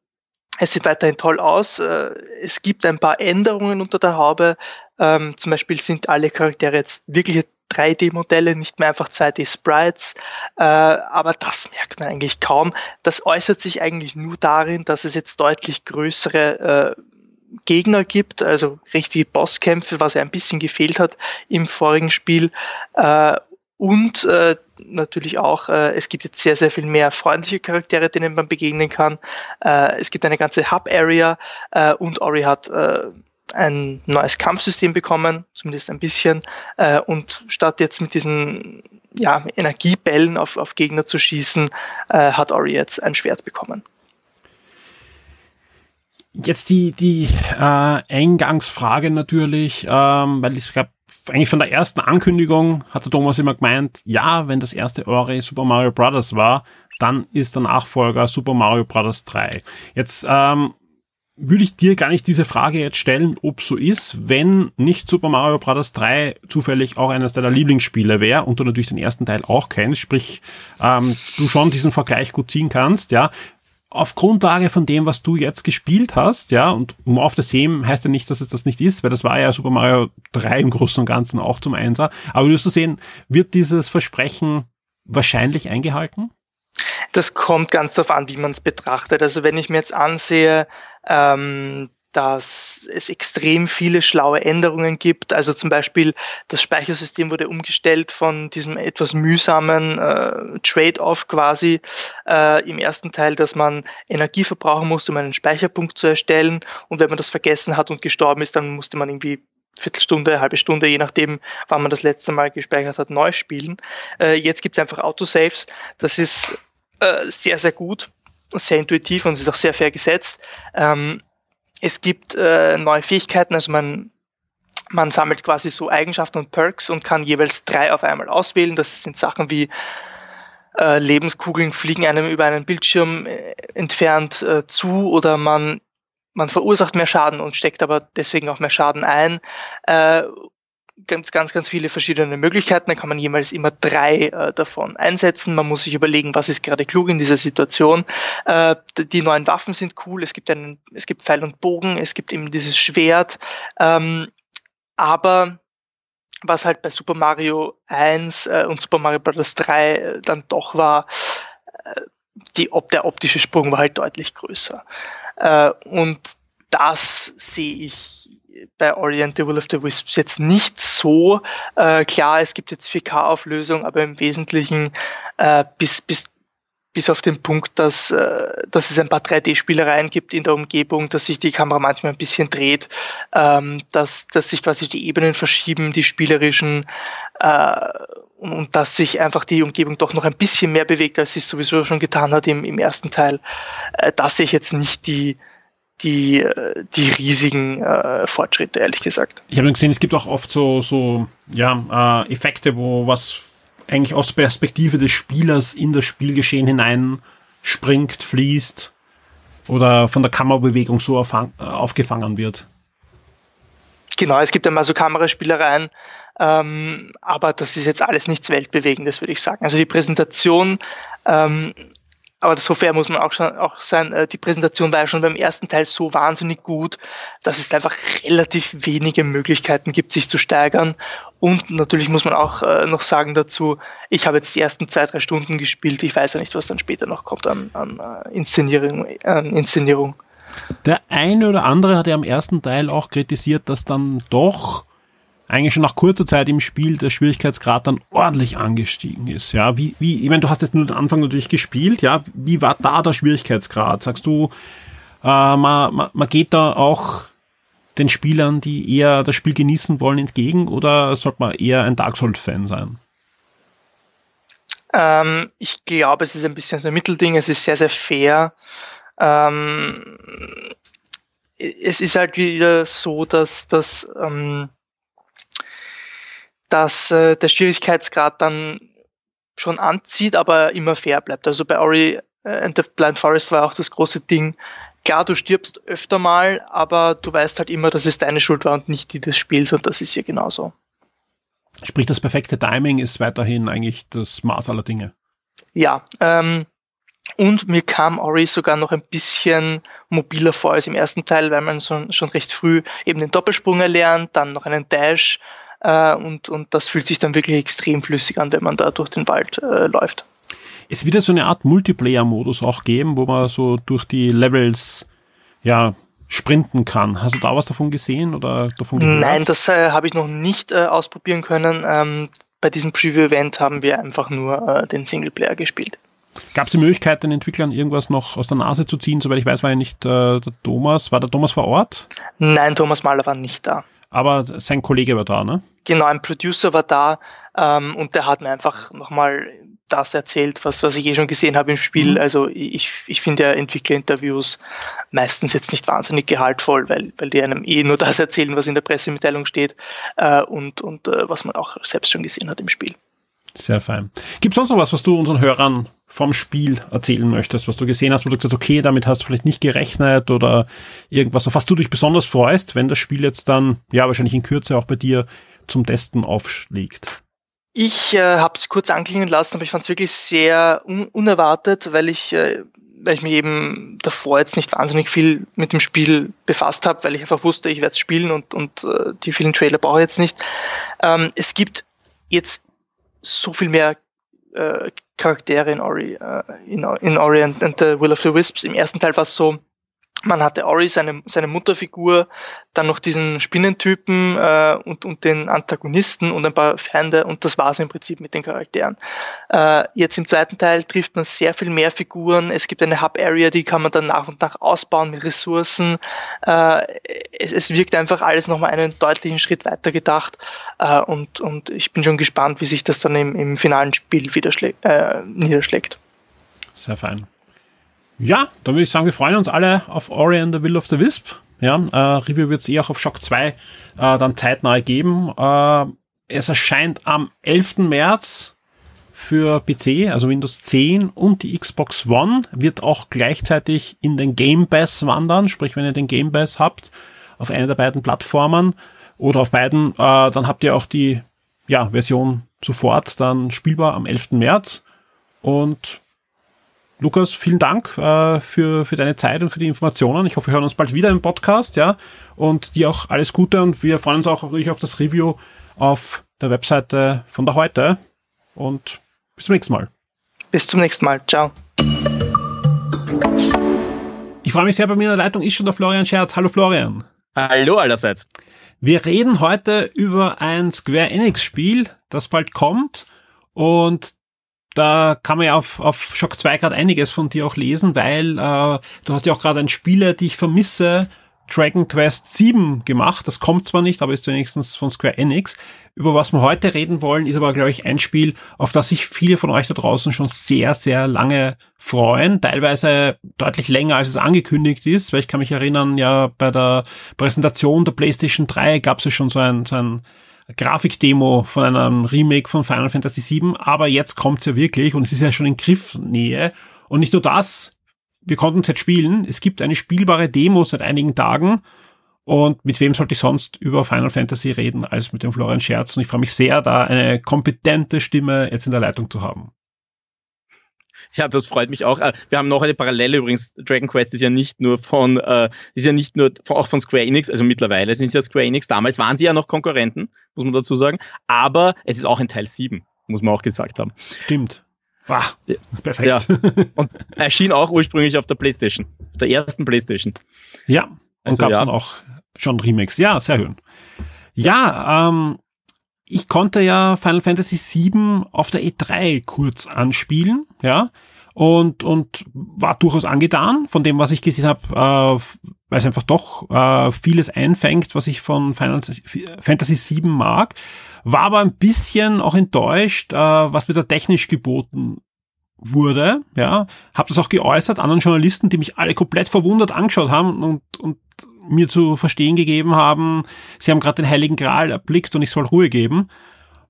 es sieht weiterhin toll aus. Äh, es gibt ein paar Änderungen unter der Haube. Ähm, zum Beispiel sind alle Charaktere jetzt wirkliche 3D-Modelle, nicht mehr einfach 2D-Sprites. Äh, aber das merkt man eigentlich kaum. Das äußert sich eigentlich nur darin, dass es jetzt deutlich größere äh, Gegner gibt, also richtige Bosskämpfe, was ja ein bisschen gefehlt hat im vorigen Spiel. Und äh, natürlich auch, es gibt jetzt sehr, sehr viel mehr freundliche Charaktere, denen man begegnen kann. Es gibt eine ganze Hub-Area und Ori hat ein neues Kampfsystem bekommen, zumindest ein bisschen. Äh, und statt jetzt mit diesen ja, Energiebällen auf, auf Gegner zu schießen, äh, hat Ori jetzt ein Schwert bekommen. Jetzt die, die äh, Eingangsfrage natürlich, ähm, weil ich glaube, eigentlich von der ersten Ankündigung hat der Thomas immer gemeint, ja, wenn das erste Ori Super Mario Bros. war, dann ist der Nachfolger Super Mario Bros. 3. Jetzt ähm, würde ich dir gar nicht diese Frage jetzt stellen, ob so ist, wenn nicht Super Mario Bros. 3 zufällig auch eines deiner Lieblingsspiele wäre und du natürlich den ersten Teil auch kennst, sprich ähm, du schon diesen Vergleich gut ziehen kannst, ja auf Grundlage von dem, was du jetzt gespielt hast, ja, und More of the Same heißt ja nicht, dass es das nicht ist, weil das war ja Super Mario 3 im Großen und Ganzen auch zum Einser. Aber wirst du sehen, wird dieses Versprechen wahrscheinlich eingehalten? Das kommt ganz darauf an, wie man es betrachtet. Also wenn ich mir jetzt ansehe, ähm, dass es extrem viele schlaue Änderungen gibt. Also zum Beispiel das Speichersystem wurde umgestellt von diesem etwas mühsamen äh, Trade-off quasi äh, im ersten Teil, dass man Energie verbrauchen musste, um einen Speicherpunkt zu erstellen. Und wenn man das vergessen hat und gestorben ist, dann musste man irgendwie Viertelstunde, halbe Stunde, je nachdem, wann man das letzte Mal gespeichert hat, neu spielen. Äh, jetzt gibt es einfach Autosaves. Das ist äh, sehr, sehr gut, sehr intuitiv und es ist auch sehr fair gesetzt. Ähm, es gibt äh, neue Fähigkeiten, also man, man sammelt quasi so Eigenschaften und Perks und kann jeweils drei auf einmal auswählen. Das sind Sachen wie äh, Lebenskugeln fliegen einem über einen Bildschirm äh, entfernt äh, zu oder man, man verursacht mehr Schaden und steckt aber deswegen auch mehr Schaden ein. Äh, es ganz, ganz viele verschiedene Möglichkeiten. Da kann man jemals immer drei äh, davon einsetzen. Man muss sich überlegen, was ist gerade klug in dieser Situation. Äh, die neuen Waffen sind cool. Es gibt einen, es gibt Pfeil und Bogen. Es gibt eben dieses Schwert. Ähm, aber was halt bei Super Mario 1 äh, und Super Mario Bros. 3 äh, dann doch war, äh, die, ob, der optische Sprung war halt deutlich größer. Äh, und das sehe ich bei Orient the Will of the Wisps jetzt nicht so. Äh, klar, es gibt jetzt 4K-Auflösung, aber im Wesentlichen äh, bis, bis, bis auf den Punkt, dass, äh, dass es ein paar 3D-Spielereien gibt in der Umgebung, dass sich die Kamera manchmal ein bisschen dreht, ähm, dass, dass sich quasi die Ebenen verschieben, die spielerischen, äh, und, und dass sich einfach die Umgebung doch noch ein bisschen mehr bewegt, als sie es sowieso schon getan hat im, im ersten Teil. Äh, das sehe ich jetzt nicht die, die, die riesigen äh, Fortschritte, ehrlich gesagt. Ich habe gesehen, es gibt auch oft so, so ja, äh, Effekte, wo was eigentlich aus der Perspektive des Spielers in das Spielgeschehen hinein springt, fließt oder von der Kammerbewegung so aufgefangen wird. Genau, es gibt einmal so Kameraspielereien, ähm, aber das ist jetzt alles nichts Weltbewegendes, würde ich sagen. Also die Präsentation ähm, aber so fair muss man auch, schon, auch sein, äh, die Präsentation war ja schon beim ersten Teil so wahnsinnig gut, dass es einfach relativ wenige Möglichkeiten gibt, sich zu steigern. Und natürlich muss man auch äh, noch sagen dazu, ich habe jetzt die ersten zwei, drei Stunden gespielt, ich weiß ja nicht, was dann später noch kommt an, an äh, Inszenierung, an Inszenierung. Der eine oder andere hat ja am ersten Teil auch kritisiert, dass dann doch eigentlich schon nach kurzer Zeit im Spiel der Schwierigkeitsgrad dann ordentlich angestiegen ist. Ja, wie, wie, ich meine, du hast jetzt nur den Anfang natürlich gespielt, ja. Wie war da der Schwierigkeitsgrad? Sagst du, äh, man, man, man geht da auch den Spielern, die eher das Spiel genießen wollen, entgegen oder sollte man eher ein Dark Souls-Fan sein? Ähm, ich glaube, es ist ein bisschen so ein Mittelding, es ist sehr, sehr fair. Ähm, es ist halt wieder so, dass, dass ähm, dass äh, der Schwierigkeitsgrad dann schon anzieht, aber immer fair bleibt. Also bei Ori äh, and the Blind Forest war auch das große Ding. Klar, du stirbst öfter mal, aber du weißt halt immer, dass es deine Schuld war und nicht die des Spiels und das ist hier genauso. Sprich, das perfekte Timing ist weiterhin eigentlich das Maß aller Dinge. Ja, ähm, und mir kam Ori sogar noch ein bisschen mobiler vor als im ersten Teil, weil man schon, schon recht früh eben den Doppelsprung erlernt, dann noch einen Dash äh, und, und das fühlt sich dann wirklich extrem flüssig an, wenn man da durch den Wald äh, läuft. Es wird ja so eine Art Multiplayer-Modus auch geben, wo man so durch die Levels ja sprinten kann. Hast du da was davon gesehen oder davon gehört? Nein, das äh, habe ich noch nicht äh, ausprobieren können. Ähm, bei diesem Preview-Event haben wir einfach nur äh, den Singleplayer gespielt. Gab es die Möglichkeit, den Entwicklern irgendwas noch aus der Nase zu ziehen? Soweit ich weiß, war ja nicht äh, der Thomas. War der Thomas vor Ort? Nein, Thomas Mahler war nicht da aber sein Kollege war da, ne? Genau, ein Producer war da ähm, und der hat mir einfach nochmal das erzählt, was, was ich eh schon gesehen habe im Spiel. Mhm. Also ich, ich finde ja Entwicklerinterviews meistens jetzt nicht wahnsinnig gehaltvoll, weil, weil die einem eh nur das erzählen, was in der Pressemitteilung steht äh, und, und äh, was man auch selbst schon gesehen hat im Spiel. Sehr fein. Gibt es sonst noch was, was du unseren Hörern vom Spiel erzählen möchtest, was du gesehen hast, wo du gesagt hast, okay, damit hast du vielleicht nicht gerechnet oder irgendwas, auf was du dich besonders freust, wenn das Spiel jetzt dann, ja, wahrscheinlich in Kürze auch bei dir zum Testen aufschlägt? Ich äh, habe es kurz anklingen lassen, aber ich fand es wirklich sehr un unerwartet, weil ich, äh, weil ich mich eben davor jetzt nicht wahnsinnig viel mit dem Spiel befasst habe, weil ich einfach wusste, ich werde es spielen und, und äh, die vielen Trailer brauche ich jetzt nicht. Ähm, es gibt jetzt so viel mehr äh, Charaktere in Ori, äh, in, in Ori and, and the Will of the Wisps. Im ersten Teil war es so, man hatte Ori, seine, seine Mutterfigur, dann noch diesen Spinnentypen äh, und, und den Antagonisten und ein paar Feinde und das war es im Prinzip mit den Charakteren. Äh, jetzt im zweiten Teil trifft man sehr viel mehr Figuren. Es gibt eine Hub-Area, die kann man dann nach und nach ausbauen mit Ressourcen. Äh, es, es wirkt einfach alles nochmal einen deutlichen Schritt weiter gedacht äh, und, und ich bin schon gespannt, wie sich das dann im, im finalen Spiel äh, niederschlägt. Sehr fein. Ja, dann würde ich sagen, wir freuen uns alle auf Ori and the Will of the Wisp. Ja, äh, Review wird es eh auch auf Shock 2 äh, dann zeitnah geben. Äh, es erscheint am 11. März für PC, also Windows 10 und die Xbox One, wird auch gleichzeitig in den Game Pass wandern, sprich wenn ihr den Game Pass habt, auf einer der beiden Plattformen oder auf beiden, äh, dann habt ihr auch die ja, Version sofort dann spielbar am 11. März und Lukas, vielen Dank äh, für, für deine Zeit und für die Informationen. Ich hoffe, wir hören uns bald wieder im Podcast, ja. Und dir auch alles Gute und wir freuen uns auch natürlich auf das Review auf der Webseite von der heute. Und bis zum nächsten Mal. Bis zum nächsten Mal. Ciao. Ich freue mich sehr, bei mir in der Leitung ist schon der Florian Scherz. Hallo Florian. Hallo allerseits. Wir reden heute über ein Square Enix Spiel, das bald kommt. Und da kann man ja auf, auf Shock 2 gerade einiges von dir auch lesen, weil äh, du hast ja auch gerade ein Spiele, die ich vermisse, Dragon Quest 7 gemacht. Das kommt zwar nicht, aber ist wenigstens von Square Enix. Über was wir heute reden wollen, ist aber, glaube ich, ein Spiel, auf das sich viele von euch da draußen schon sehr, sehr lange freuen. Teilweise deutlich länger, als es angekündigt ist, weil ich kann mich erinnern, ja, bei der Präsentation der PlayStation 3 gab es ja schon so ein, so ein Grafikdemo von einem Remake von Final Fantasy VII, aber jetzt kommt's ja wirklich und es ist ja schon in Griffnähe. Und nicht nur das, wir konnten es jetzt spielen. Es gibt eine spielbare Demo seit einigen Tagen. Und mit wem sollte ich sonst über Final Fantasy reden als mit dem Florian Scherz? Und ich freue mich sehr, da eine kompetente Stimme jetzt in der Leitung zu haben. Ja, das freut mich auch. Äh, wir haben noch eine Parallele übrigens. Dragon Quest ist ja nicht nur von, äh, ist ja nicht nur von, auch von Square Enix, also mittlerweile sind sie ja Square Enix. Damals waren sie ja noch Konkurrenten, muss man dazu sagen. Aber es ist auch in Teil 7, muss man auch gesagt haben. Stimmt. Ah, perfekt. Ja. Und erschien auch ursprünglich auf der PlayStation, auf der ersten PlayStation. Ja, und also, gab es ja. dann auch schon Remakes. Ja, sehr schön. Ja, ähm, ich konnte ja Final Fantasy VII auf der E3 kurz anspielen, ja, und, und war durchaus angetan von dem, was ich gesehen habe, äh, weil es einfach doch äh, vieles einfängt, was ich von Final Fantasy VII mag. War aber ein bisschen auch enttäuscht, äh, was mir da technisch geboten wurde, ja, habe das auch geäußert, anderen Journalisten, die mich alle komplett verwundert angeschaut haben und, und mir zu verstehen gegeben haben, sie haben gerade den Heiligen Gral erblickt und ich soll Ruhe geben.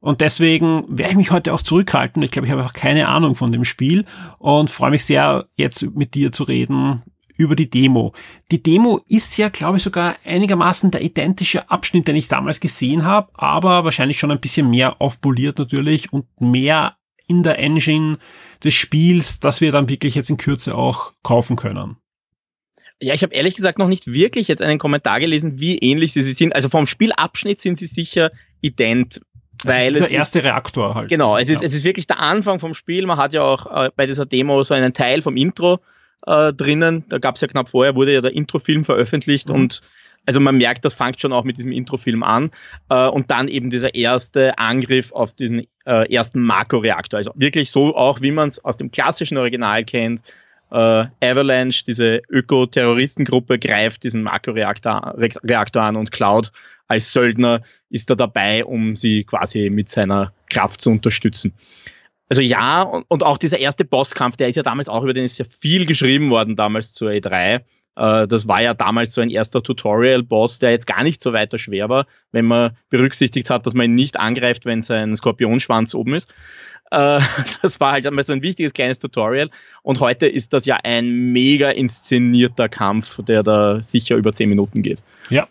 Und deswegen werde ich mich heute auch zurückhalten. Ich glaube, ich habe einfach keine Ahnung von dem Spiel und freue mich sehr, jetzt mit dir zu reden über die Demo. Die Demo ist ja, glaube ich, sogar einigermaßen der identische Abschnitt, den ich damals gesehen habe, aber wahrscheinlich schon ein bisschen mehr aufpoliert natürlich und mehr in der Engine des Spiels, dass wir dann wirklich jetzt in Kürze auch kaufen können. Ja, ich habe ehrlich gesagt noch nicht wirklich jetzt einen Kommentar gelesen, wie ähnlich sie sind. Also vom Spielabschnitt sind sie sicher ident. Weil das ist der erste ist, Reaktor halt. Genau, es ist, es ist wirklich der Anfang vom Spiel. Man hat ja auch äh, bei dieser Demo so einen Teil vom Intro äh, drinnen. Da gab es ja knapp vorher, wurde ja der Introfilm veröffentlicht mhm. und also man merkt, das fängt schon auch mit diesem Introfilm an. Äh, und dann eben dieser erste Angriff auf diesen äh, ersten Makro-Reaktor. Also wirklich so auch, wie man es aus dem klassischen Original kennt. Äh, Avalanche, diese Öko-Terroristengruppe, greift diesen Makro-Reaktor Reaktor an und Cloud als Söldner ist da dabei, um sie quasi mit seiner Kraft zu unterstützen. Also ja, und, und auch dieser erste Bosskampf, der ist ja damals auch, über den ist ja viel geschrieben worden damals zur E3. Äh, das war ja damals so ein erster Tutorial-Boss, der jetzt gar nicht so weiter schwer war, wenn man berücksichtigt hat, dass man ihn nicht angreift, wenn sein Skorpionschwanz oben ist. Äh, das war halt einmal so ein wichtiges kleines Tutorial. Und heute ist das ja ein mega inszenierter Kampf, der da sicher über zehn Minuten geht. Ja.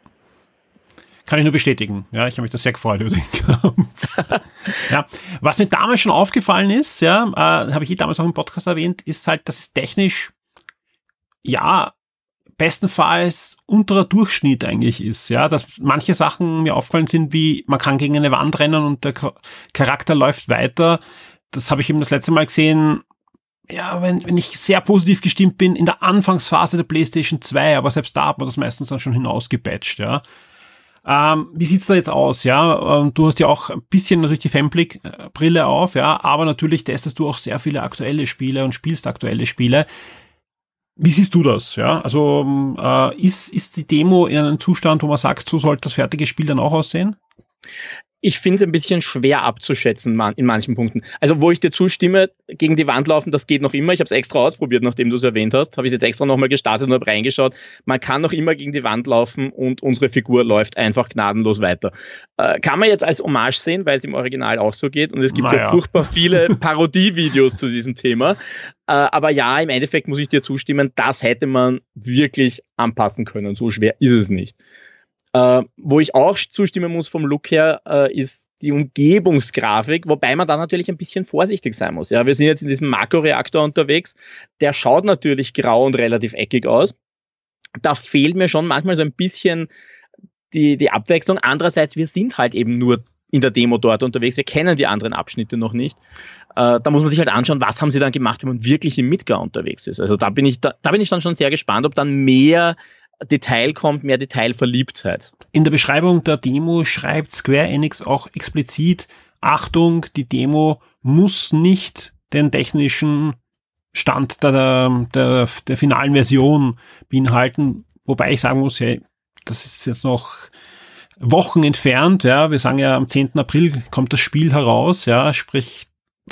Kann ich nur bestätigen. Ja, ich habe mich da sehr gefreut über den Kampf. ja, was mir damals schon aufgefallen ist, ja, äh, habe ich eh damals auch im Podcast erwähnt, ist halt, dass es technisch ja bestenfalls unterer Durchschnitt eigentlich ist, ja, dass manche Sachen mir aufgefallen sind, wie man kann gegen eine Wand rennen und der Charakter läuft weiter. Das habe ich eben das letzte Mal gesehen ja, wenn, wenn ich sehr positiv gestimmt bin, in der Anfangsphase der PlayStation 2, aber selbst da hat man das meistens dann schon hinausgepatcht, ja. Ähm, wie sieht's da jetzt aus, ja? Ähm, du hast ja auch ein bisschen natürlich die Fanblick-Brille auf, ja, aber natürlich testest du auch sehr viele aktuelle Spiele und spielst aktuelle Spiele. Wie siehst du das, ja? Also ähm, äh, ist, ist die Demo in einem Zustand, wo man sagt, so sollte das fertige Spiel dann auch aussehen? Ich finde es ein bisschen schwer abzuschätzen in manchen Punkten. Also wo ich dir zustimme, gegen die Wand laufen, das geht noch immer. Ich habe es extra ausprobiert, nachdem du es erwähnt hast. Habe ich jetzt extra nochmal gestartet und habe reingeschaut. Man kann noch immer gegen die Wand laufen und unsere Figur läuft einfach gnadenlos weiter. Äh, kann man jetzt als Hommage sehen, weil es im Original auch so geht und es gibt naja. ja furchtbar viele Parodievideos zu diesem Thema. Äh, aber ja, im Endeffekt muss ich dir zustimmen, das hätte man wirklich anpassen können. So schwer ist es nicht. Äh, wo ich auch zustimmen muss vom Look her, äh, ist die Umgebungsgrafik, wobei man da natürlich ein bisschen vorsichtig sein muss. Ja, wir sind jetzt in diesem Makroreaktor unterwegs. Der schaut natürlich grau und relativ eckig aus. Da fehlt mir schon manchmal so ein bisschen die, die Abwechslung. Andererseits, wir sind halt eben nur in der Demo dort unterwegs. Wir kennen die anderen Abschnitte noch nicht. Äh, da muss man sich halt anschauen, was haben sie dann gemacht, wenn man wirklich im Midgar unterwegs ist. Also da bin ich, da, da bin ich dann schon sehr gespannt, ob dann mehr Detail kommt, mehr Detailverliebtheit. In der Beschreibung der Demo schreibt Square Enix auch explizit, Achtung, die Demo muss nicht den technischen Stand der, der, der finalen Version beinhalten, wobei ich sagen muss, hey, das ist jetzt noch Wochen entfernt, ja, wir sagen ja am 10. April kommt das Spiel heraus, ja, sprich,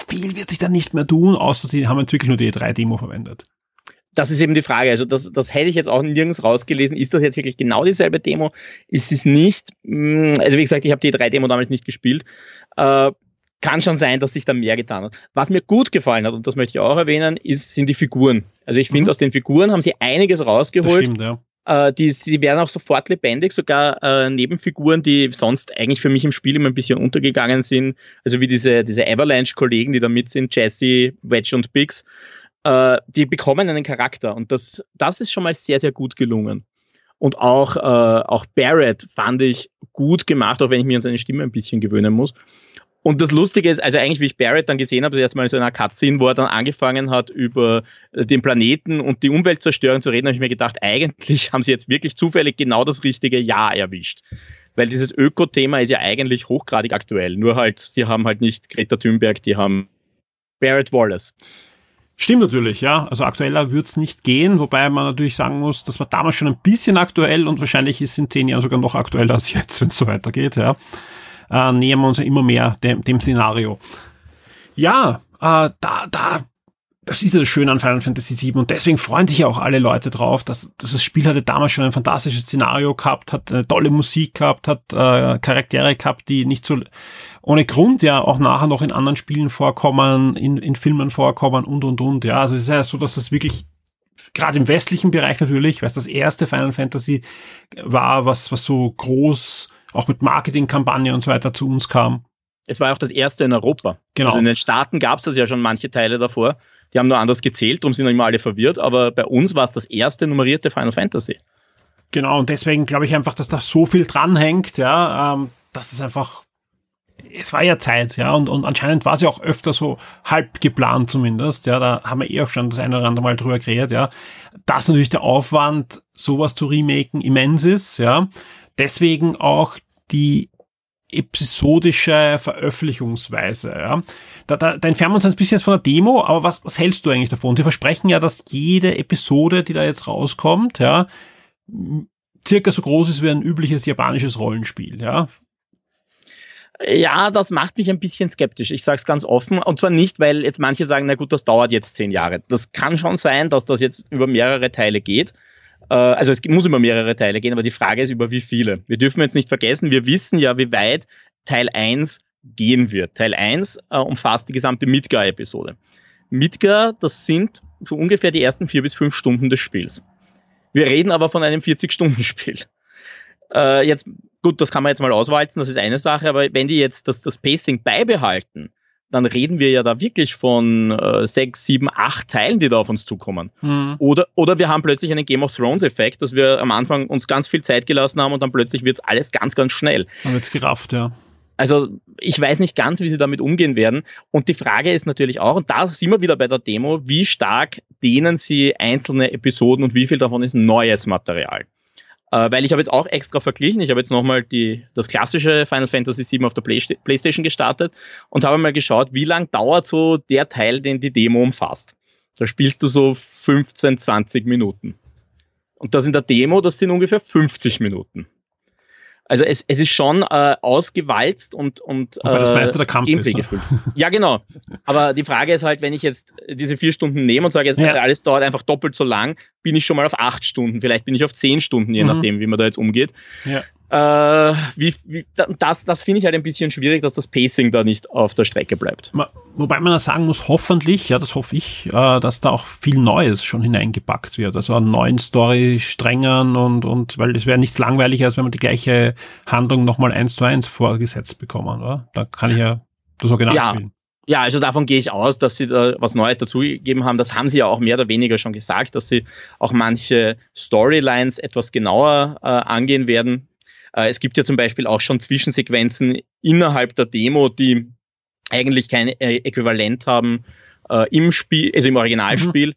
viel wird sich dann nicht mehr tun, außer sie haben wirklich nur die E3-Demo verwendet das ist eben die Frage. Also das, das hätte ich jetzt auch nirgends rausgelesen. Ist das jetzt wirklich genau dieselbe Demo? Ist es nicht? Hm, also wie gesagt, ich habe die drei Demo damals nicht gespielt. Äh, kann schon sein, dass sich da mehr getan hat. Was mir gut gefallen hat, und das möchte ich auch erwähnen, ist, sind die Figuren. Also ich finde, mhm. aus den Figuren haben sie einiges rausgeholt. Das stimmt, ja. Äh, die, die werden auch sofort lebendig, sogar äh, Nebenfiguren, die sonst eigentlich für mich im Spiel immer ein bisschen untergegangen sind. Also wie diese, diese Avalanche-Kollegen, die da mit sind, Jesse, Wedge und Biggs äh, die bekommen einen Charakter und das, das ist schon mal sehr, sehr gut gelungen. Und auch, äh, auch Barrett fand ich gut gemacht, auch wenn ich mir an seine Stimme ein bisschen gewöhnen muss. Und das Lustige ist, also eigentlich, wie ich Barrett dann gesehen habe, das erste Mal in so einer Cutscene, wo er dann angefangen hat, über äh, den Planeten und die Umweltzerstörung zu reden, habe ich mir gedacht, eigentlich haben sie jetzt wirklich zufällig genau das richtige Ja erwischt. Weil dieses Öko-Thema ist ja eigentlich hochgradig aktuell. Nur halt, sie haben halt nicht Greta Thunberg, die haben Barrett Wallace. Stimmt natürlich, ja. Also aktueller wird's nicht gehen, wobei man natürlich sagen muss, das war damals schon ein bisschen aktuell und wahrscheinlich ist in zehn Jahren sogar noch aktueller als jetzt, wenn es so weitergeht, ja. Äh, nähern wir uns ja immer mehr dem, dem Szenario. Ja, äh, da, da das ist ja das Schöne an Final Fantasy VII und deswegen freuen sich ja auch alle Leute drauf, dass, dass das Spiel hatte damals schon ein fantastisches Szenario gehabt, hat eine tolle Musik gehabt, hat äh, Charaktere gehabt, die nicht so ohne Grund ja auch nachher noch in anderen Spielen vorkommen, in, in Filmen vorkommen und und und. Ja, also es ist ja so, dass das wirklich gerade im westlichen Bereich natürlich, weil es das erste Final Fantasy war, was was so groß auch mit Marketingkampagne und so weiter zu uns kam. Es war auch das erste in Europa. Genau. Also in den Staaten gab es das ja schon manche Teile davor. Die haben nur anders gezählt, darum sind immer alle verwirrt, aber bei uns war es das erste nummerierte Final Fantasy. Genau, und deswegen glaube ich einfach, dass da so viel dranhängt, ja, ähm, dass es einfach, es war ja Zeit, ja, und, und anscheinend war ja auch öfter so halb geplant zumindest, ja, da haben wir eh auch schon das eine oder andere Mal drüber geredet, ja, dass natürlich der Aufwand, sowas zu remaken, immens ist, ja, deswegen auch die episodische Veröffentlichungsweise. Ja. Da, da, da entfernen wir uns ein bisschen von der Demo, aber was, was hältst du eigentlich davon? Sie versprechen ja, dass jede Episode, die da jetzt rauskommt, ja, circa so groß ist wie ein übliches japanisches Rollenspiel. Ja. Ja, das macht mich ein bisschen skeptisch. Ich sage es ganz offen. Und zwar nicht, weil jetzt manche sagen, na gut, das dauert jetzt zehn Jahre. Das kann schon sein, dass das jetzt über mehrere Teile geht. Äh, also es muss über mehrere Teile gehen, aber die Frage ist über wie viele. Wir dürfen jetzt nicht vergessen, wir wissen ja, wie weit Teil 1 gehen wird. Teil 1 äh, umfasst die gesamte Midgar-Episode. Midgar, das sind so ungefähr die ersten vier bis fünf Stunden des Spiels. Wir reden aber von einem 40-Stunden-Spiel. Äh, jetzt, gut, das kann man jetzt mal auswalzen, das ist eine Sache, aber wenn die jetzt das, das Pacing beibehalten, dann reden wir ja da wirklich von äh, sechs, sieben, acht Teilen, die da auf uns zukommen. Mhm. Oder, oder wir haben plötzlich einen Game of Thrones-Effekt, dass wir am Anfang uns ganz viel Zeit gelassen haben und dann plötzlich wird alles ganz, ganz schnell. Dann wird's gerafft, ja. Also ich weiß nicht ganz, wie sie damit umgehen werden. Und die Frage ist natürlich auch, und da sind wir wieder bei der Demo, wie stark dehnen sie einzelne Episoden und wie viel davon ist neues Material. Äh, weil ich habe jetzt auch extra verglichen, ich habe jetzt nochmal das klassische Final Fantasy VII auf der Play Playstation gestartet und habe mal geschaut, wie lang dauert so der Teil, den die Demo umfasst. Da spielst du so 15, 20 Minuten. Und das in der Demo, das sind ungefähr 50 Minuten. Also es, es ist schon äh, ausgewalzt und, und Wobei das meiste der Kampf ist, gefüllt. Ja, genau. Aber die Frage ist halt, wenn ich jetzt diese vier Stunden nehme und sage, jetzt ja. alles dauert einfach doppelt so lang, bin ich schon mal auf acht Stunden. Vielleicht bin ich auf zehn Stunden, je mhm. nachdem, wie man da jetzt umgeht. Ja. Äh, wie, wie, das das finde ich halt ein bisschen schwierig, dass das Pacing da nicht auf der Strecke bleibt. Wobei man sagen muss, hoffentlich, ja, das hoffe ich, äh, dass da auch viel Neues schon hineingepackt wird. Also an neuen Story-Strängen und, und weil es wäre nichts langweiliger, als wenn man die gleiche Handlung nochmal eins zu eins vorgesetzt bekommen, oder? Da kann ich ja das Original ja. spielen. Ja, also davon gehe ich aus, dass sie da was Neues dazugegeben haben. Das haben sie ja auch mehr oder weniger schon gesagt, dass sie auch manche Storylines etwas genauer äh, angehen werden. Äh, es gibt ja zum Beispiel auch schon Zwischensequenzen innerhalb der Demo, die eigentlich kein äh, Äquivalent haben äh, im Spiel, also im Originalspiel. Mhm.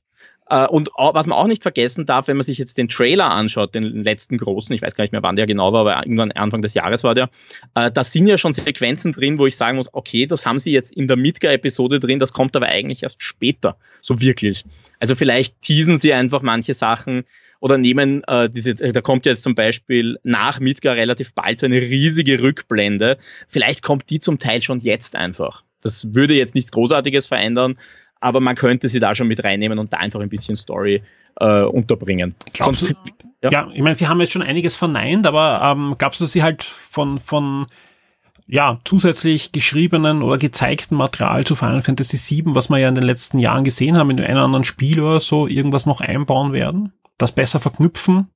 Und was man auch nicht vergessen darf, wenn man sich jetzt den Trailer anschaut, den letzten großen, ich weiß gar nicht mehr, wann der genau war, aber irgendwann Anfang des Jahres war der, da sind ja schon Sequenzen drin, wo ich sagen muss, okay, das haben sie jetzt in der Midgar-Episode drin, das kommt aber eigentlich erst später, so wirklich. Also vielleicht teasen sie einfach manche Sachen, oder nehmen äh, diese, da kommt jetzt zum Beispiel nach Midgar relativ bald so eine riesige Rückblende. Vielleicht kommt die zum Teil schon jetzt einfach. Das würde jetzt nichts Großartiges verändern, aber man könnte sie da schon mit reinnehmen und da einfach ein bisschen Story äh, unterbringen. Sonst, ja. ja, ich meine, sie haben jetzt schon einiges verneint, aber ähm, gab es, dass sie halt von, von ja, zusätzlich geschriebenen oder gezeigten Material zu Final Fantasy VII, was wir ja in den letzten Jahren gesehen haben, in einem anderen Spiel oder so, irgendwas noch einbauen werden? Das besser verknüpfen?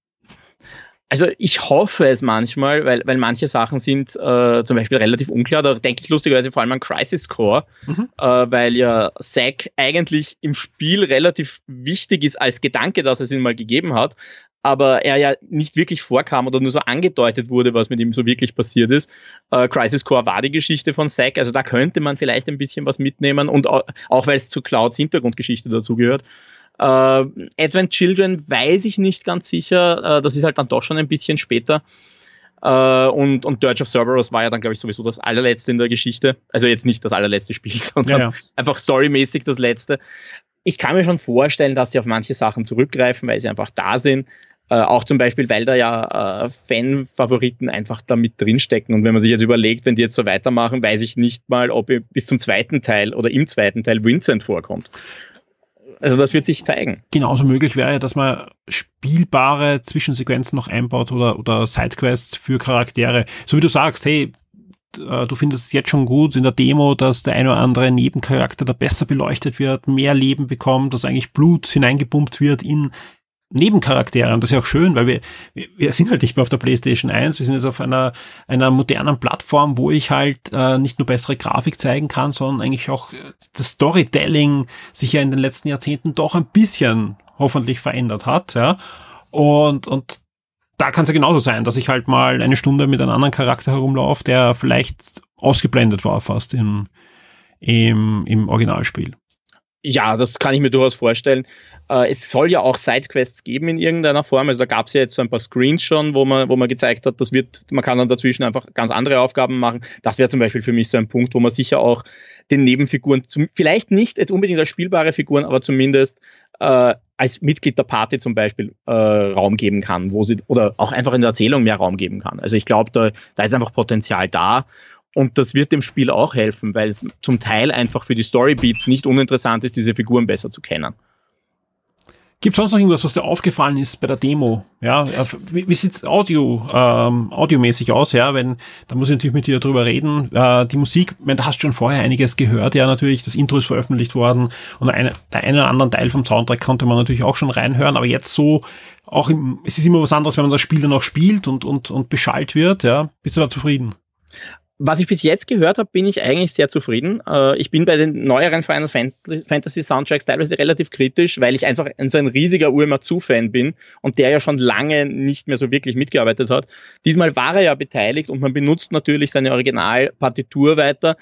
Also ich hoffe es manchmal, weil, weil manche Sachen sind äh, zum Beispiel relativ unklar. Da denke ich lustigerweise vor allem an Crisis Core, mhm. äh, weil ja Zack eigentlich im Spiel relativ wichtig ist als Gedanke, dass es ihn mal gegeben hat, aber er ja nicht wirklich vorkam oder nur so angedeutet wurde, was mit ihm so wirklich passiert ist. Äh, Crisis Core war die Geschichte von Zack, also da könnte man vielleicht ein bisschen was mitnehmen und auch, auch weil es zu Clouds Hintergrundgeschichte dazugehört. Äh, Advent Children weiß ich nicht ganz sicher. Äh, das ist halt dann doch schon ein bisschen später. Äh, und, und Dirge of Cerberus war ja dann, glaube ich, sowieso das allerletzte in der Geschichte. Also jetzt nicht das allerletzte Spiel, sondern ja, ja. einfach storymäßig das letzte. Ich kann mir schon vorstellen, dass sie auf manche Sachen zurückgreifen, weil sie einfach da sind. Äh, auch zum Beispiel, weil da ja äh, Fan-Favoriten einfach da mit drinstecken. Und wenn man sich jetzt überlegt, wenn die jetzt so weitermachen, weiß ich nicht mal, ob bis zum zweiten Teil oder im zweiten Teil Vincent vorkommt. Also das wird sich zeigen. Genauso möglich wäre dass man spielbare Zwischensequenzen noch einbaut oder, oder Sidequests für Charaktere. So wie du sagst, hey, äh, du findest es jetzt schon gut in der Demo, dass der ein oder andere Nebencharakter da besser beleuchtet wird, mehr Leben bekommt, dass eigentlich Blut hineingepumpt wird in Nebencharaktere. Und das ist ja auch schön, weil wir, wir sind halt nicht mehr auf der PlayStation 1, wir sind jetzt auf einer, einer modernen Plattform, wo ich halt äh, nicht nur bessere Grafik zeigen kann, sondern eigentlich auch äh, das Storytelling sich ja in den letzten Jahrzehnten doch ein bisschen hoffentlich verändert hat. Ja. Und, und da kann es ja genauso sein, dass ich halt mal eine Stunde mit einem anderen Charakter herumlaufe, der vielleicht ausgeblendet war fast im, im, im Originalspiel. Ja, das kann ich mir durchaus vorstellen. Äh, es soll ja auch Sidequests geben in irgendeiner Form. Also da gab es ja jetzt so ein paar Screens schon, wo man, wo man gezeigt hat, das wird, man kann dann dazwischen einfach ganz andere Aufgaben machen. Das wäre zum Beispiel für mich so ein Punkt, wo man sicher auch den Nebenfiguren, zum, vielleicht nicht jetzt unbedingt als spielbare Figuren, aber zumindest äh, als Mitglied der Party zum Beispiel äh, Raum geben kann, wo sie oder auch einfach in der Erzählung mehr Raum geben kann. Also ich glaube, da, da ist einfach Potenzial da. Und das wird dem Spiel auch helfen, weil es zum Teil einfach für die Storybeats nicht uninteressant ist, diese Figuren besser zu kennen. Gibt sonst noch irgendwas, was dir aufgefallen ist bei der Demo? Ja, wie, wie sieht's Audio, ähm, audiomäßig aus? Ja, wenn, da muss ich natürlich mit dir drüber reden. Äh, die Musik, meine, da hast du schon vorher einiges gehört. Ja, natürlich, das Intro ist veröffentlicht worden und eine, der eine oder andere Teil vom Soundtrack konnte man natürlich auch schon reinhören. Aber jetzt so, auch im, es ist immer was anderes, wenn man das Spiel dann auch spielt und, und, und beschallt wird. Ja, bist du da zufrieden? Was ich bis jetzt gehört habe, bin ich eigentlich sehr zufrieden. Äh, ich bin bei den neueren Final Fantasy Soundtracks teilweise relativ kritisch, weil ich einfach ein, so ein riesiger UMA-Zu-Fan bin und der ja schon lange nicht mehr so wirklich mitgearbeitet hat. Diesmal war er ja beteiligt und man benutzt natürlich seine Originalpartitur weiter.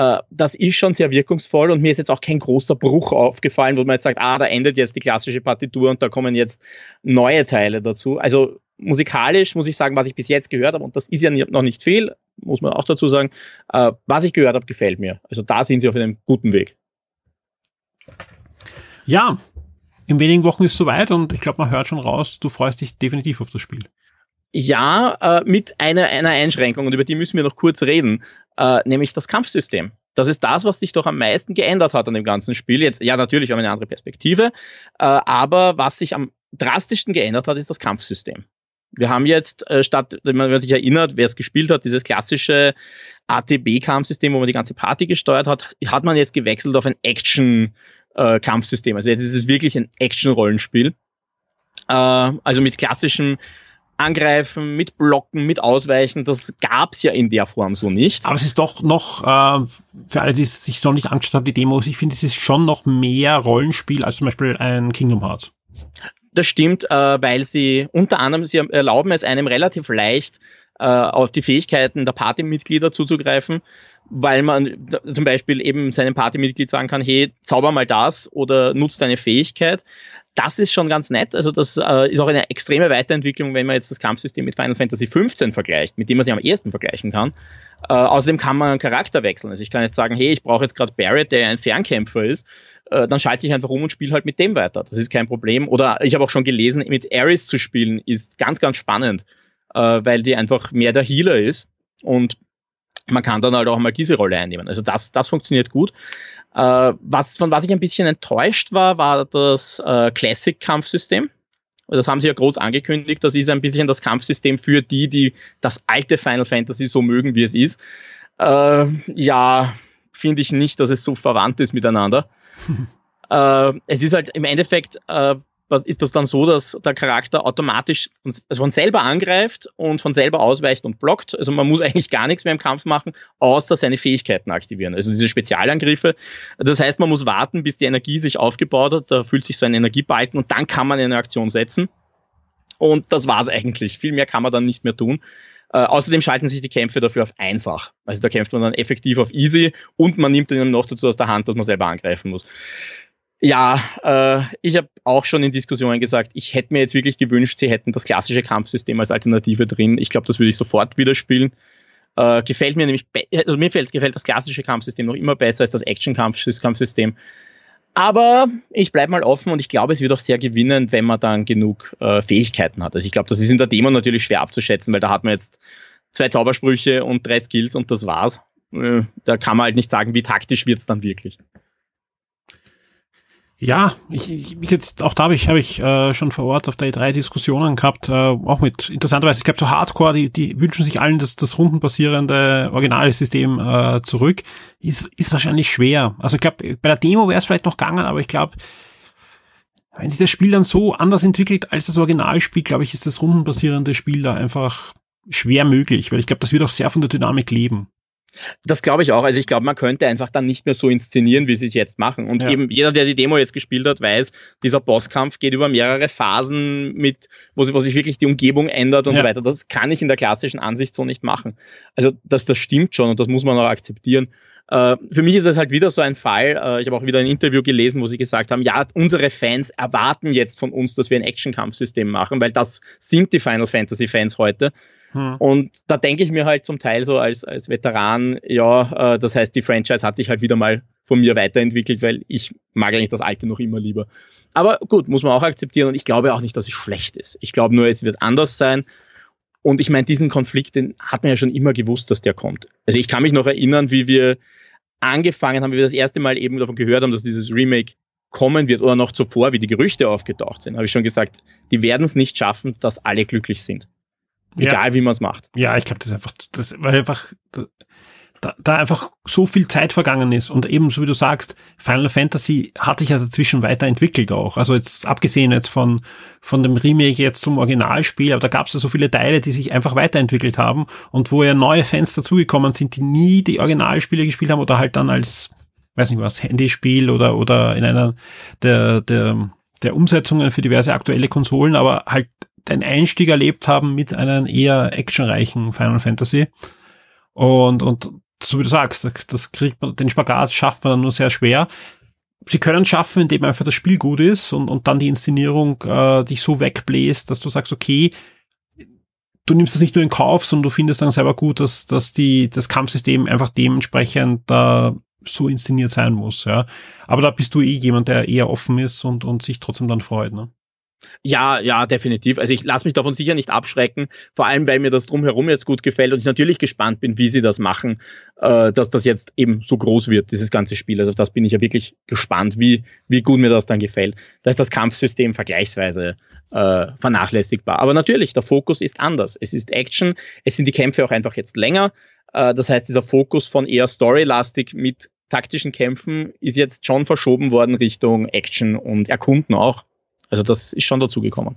Äh, das ist schon sehr wirkungsvoll und mir ist jetzt auch kein großer Bruch aufgefallen, wo man jetzt sagt, ah, da endet jetzt die klassische Partitur und da kommen jetzt neue Teile dazu. Also musikalisch muss ich sagen, was ich bis jetzt gehört habe, und das ist ja noch nicht viel, muss man auch dazu sagen, äh, was ich gehört habe, gefällt mir. Also da sind sie auf einem guten Weg. Ja, in wenigen Wochen ist es soweit und ich glaube, man hört schon raus, du freust dich definitiv auf das Spiel. Ja, äh, mit einer, einer Einschränkung und über die müssen wir noch kurz reden, äh, nämlich das Kampfsystem. Das ist das, was sich doch am meisten geändert hat an dem ganzen Spiel. Jetzt, ja, natürlich haben wir eine andere Perspektive, äh, aber was sich am drastischsten geändert hat, ist das Kampfsystem. Wir haben jetzt äh, statt, wenn man sich erinnert, wer es gespielt hat, dieses klassische ATB-Kampfsystem, wo man die ganze Party gesteuert hat, hat man jetzt gewechselt auf ein Action-Kampfsystem. also jetzt ist es wirklich ein Action-Rollenspiel. Äh, also mit klassischem Angreifen, mit Blocken, mit Ausweichen, das gab's ja in der Form so nicht. Aber es ist doch noch, äh, für alle, die sich noch nicht angeschaut haben, die Demos, ich finde, es ist schon noch mehr Rollenspiel als zum Beispiel ein Kingdom Hearts. Das stimmt, äh, weil sie unter anderem, sie erlauben es einem relativ leicht, äh, auf die Fähigkeiten der Partymitglieder zuzugreifen, weil man zum Beispiel eben seinem Partymitglied sagen kann, hey, zauber mal das oder nutzt deine Fähigkeit. Das ist schon ganz nett. Also das äh, ist auch eine extreme Weiterentwicklung, wenn man jetzt das Kampfsystem mit Final Fantasy XV vergleicht, mit dem man sich am ehesten vergleichen kann. Äh, außerdem kann man einen Charakter wechseln. Also ich kann jetzt sagen, hey, ich brauche jetzt gerade Barrett, der ein Fernkämpfer ist. Äh, dann schalte ich einfach um und spiele halt mit dem weiter. Das ist kein Problem. Oder ich habe auch schon gelesen, mit Ares zu spielen ist ganz, ganz spannend, äh, weil die einfach mehr der Healer ist. Und man kann dann halt auch mal diese Rolle einnehmen. Also das, das funktioniert gut. Äh, was, von was ich ein bisschen enttäuscht war, war das äh, Classic-Kampfsystem. Das haben sie ja groß angekündigt. Das ist ein bisschen das Kampfsystem für die, die das alte Final Fantasy so mögen, wie es ist. Äh, ja, finde ich nicht, dass es so verwandt ist miteinander. äh, es ist halt im Endeffekt äh, ist das dann so, dass der Charakter automatisch von, also von selber angreift und von selber ausweicht und blockt. Also man muss eigentlich gar nichts mehr im Kampf machen, außer seine Fähigkeiten aktivieren. Also diese Spezialangriffe. Das heißt, man muss warten, bis die Energie sich aufgebaut hat. Da fühlt sich so ein Energiebalken und dann kann man eine Aktion setzen. Und das war's eigentlich. Viel mehr kann man dann nicht mehr tun. Äh, außerdem schalten sich die Kämpfe dafür auf einfach. Also da kämpft man dann effektiv auf easy und man nimmt ihnen noch dazu aus der Hand, dass man selber angreifen muss. Ja, äh, ich habe auch schon in Diskussionen gesagt, ich hätte mir jetzt wirklich gewünscht, sie hätten das klassische Kampfsystem als Alternative drin. Ich glaube, das würde ich sofort wieder spielen. Äh, gefällt mir nämlich, also mir gefällt, gefällt das klassische Kampfsystem noch immer besser als das Action-Kampfsystem. Aber ich bleibe mal offen und ich glaube, es wird auch sehr gewinnen, wenn man dann genug äh, Fähigkeiten hat. Also ich glaube, das ist in der Demo natürlich schwer abzuschätzen, weil da hat man jetzt zwei Zaubersprüche und drei Skills und das war's. Äh, da kann man halt nicht sagen, wie taktisch wird's dann wirklich. Ja, ich, ich, auch da habe ich, hab ich äh, schon vor Ort auf der E3 Diskussionen gehabt, äh, auch mit interessanterweise, ich glaube so Hardcore, die, die wünschen sich allen das, das rundenbasierende Originalsystem äh, zurück. Ist, ist wahrscheinlich schwer. Also ich glaube, bei der Demo wäre es vielleicht noch gegangen, aber ich glaube, wenn sich das Spiel dann so anders entwickelt als das Originalspiel, glaube ich, ist das rundenbasierende Spiel da einfach schwer möglich, weil ich glaube, das wird auch sehr von der Dynamik leben. Das glaube ich auch. Also ich glaube, man könnte einfach dann nicht mehr so inszenieren, wie sie es jetzt machen. Und ja. eben jeder, der die Demo jetzt gespielt hat, weiß, dieser Bosskampf geht über mehrere Phasen mit, wo, wo sich wirklich die Umgebung ändert und ja. so weiter. Das kann ich in der klassischen Ansicht so nicht machen. Also das, das stimmt schon und das muss man auch akzeptieren. Uh, für mich ist es halt wieder so ein Fall. Uh, ich habe auch wieder ein Interview gelesen, wo sie gesagt haben, ja, unsere Fans erwarten jetzt von uns, dass wir ein Action-Kampfsystem machen, weil das sind die Final Fantasy Fans heute. Hm. Und da denke ich mir halt zum Teil so als, als Veteran, ja, äh, das heißt, die Franchise hat sich halt wieder mal von mir weiterentwickelt, weil ich mag eigentlich das Alte noch immer lieber. Aber gut, muss man auch akzeptieren und ich glaube auch nicht, dass es schlecht ist. Ich glaube nur, es wird anders sein. Und ich meine, diesen Konflikt, den hat man ja schon immer gewusst, dass der kommt. Also ich kann mich noch erinnern, wie wir angefangen haben, wie wir das erste Mal eben davon gehört haben, dass dieses Remake kommen wird oder noch zuvor, wie die Gerüchte aufgetaucht sind, habe ich schon gesagt, die werden es nicht schaffen, dass alle glücklich sind. Egal ja. wie man es macht. Ja, ich glaube, das ist einfach, das war einfach, das, da, da einfach so viel Zeit vergangen ist und eben, so wie du sagst, Final Fantasy hat sich ja dazwischen weiterentwickelt auch. Also jetzt abgesehen jetzt von, von dem Remake jetzt zum Originalspiel, aber da gab es ja so viele Teile, die sich einfach weiterentwickelt haben und wo ja neue Fans dazugekommen sind, die nie die Originalspiele gespielt haben oder halt dann als, weiß nicht was, Handyspiel oder, oder in einer der, der, der Umsetzungen für diverse aktuelle Konsolen, aber halt den Einstieg erlebt haben mit einem eher actionreichen Final Fantasy. Und, und so wie du sagst, das kriegt man, den Spagat schafft man dann nur sehr schwer. Sie können schaffen, indem einfach das Spiel gut ist und, und dann die Inszenierung äh, dich so wegbläst, dass du sagst, okay, du nimmst es nicht nur in Kauf, sondern du findest dann selber gut, dass, dass die, das Kampfsystem einfach dementsprechend da so inszeniert sein muss, ja. Aber da bist du eh jemand, der eher offen ist und, und sich trotzdem dann freut, ne? Ja, ja, definitiv. Also ich lasse mich davon sicher nicht abschrecken, vor allem weil mir das drumherum jetzt gut gefällt und ich natürlich gespannt bin, wie sie das machen, äh, dass das jetzt eben so groß wird, dieses ganze Spiel. Also das bin ich ja wirklich gespannt, wie, wie gut mir das dann gefällt. Da ist das Kampfsystem vergleichsweise äh, vernachlässigbar. Aber natürlich, der Fokus ist anders. Es ist Action, es sind die Kämpfe auch einfach jetzt länger. Äh, das heißt, dieser Fokus von eher storylastig mit taktischen Kämpfen ist jetzt schon verschoben worden Richtung Action und Erkunden auch. Also das ist schon dazu gekommen.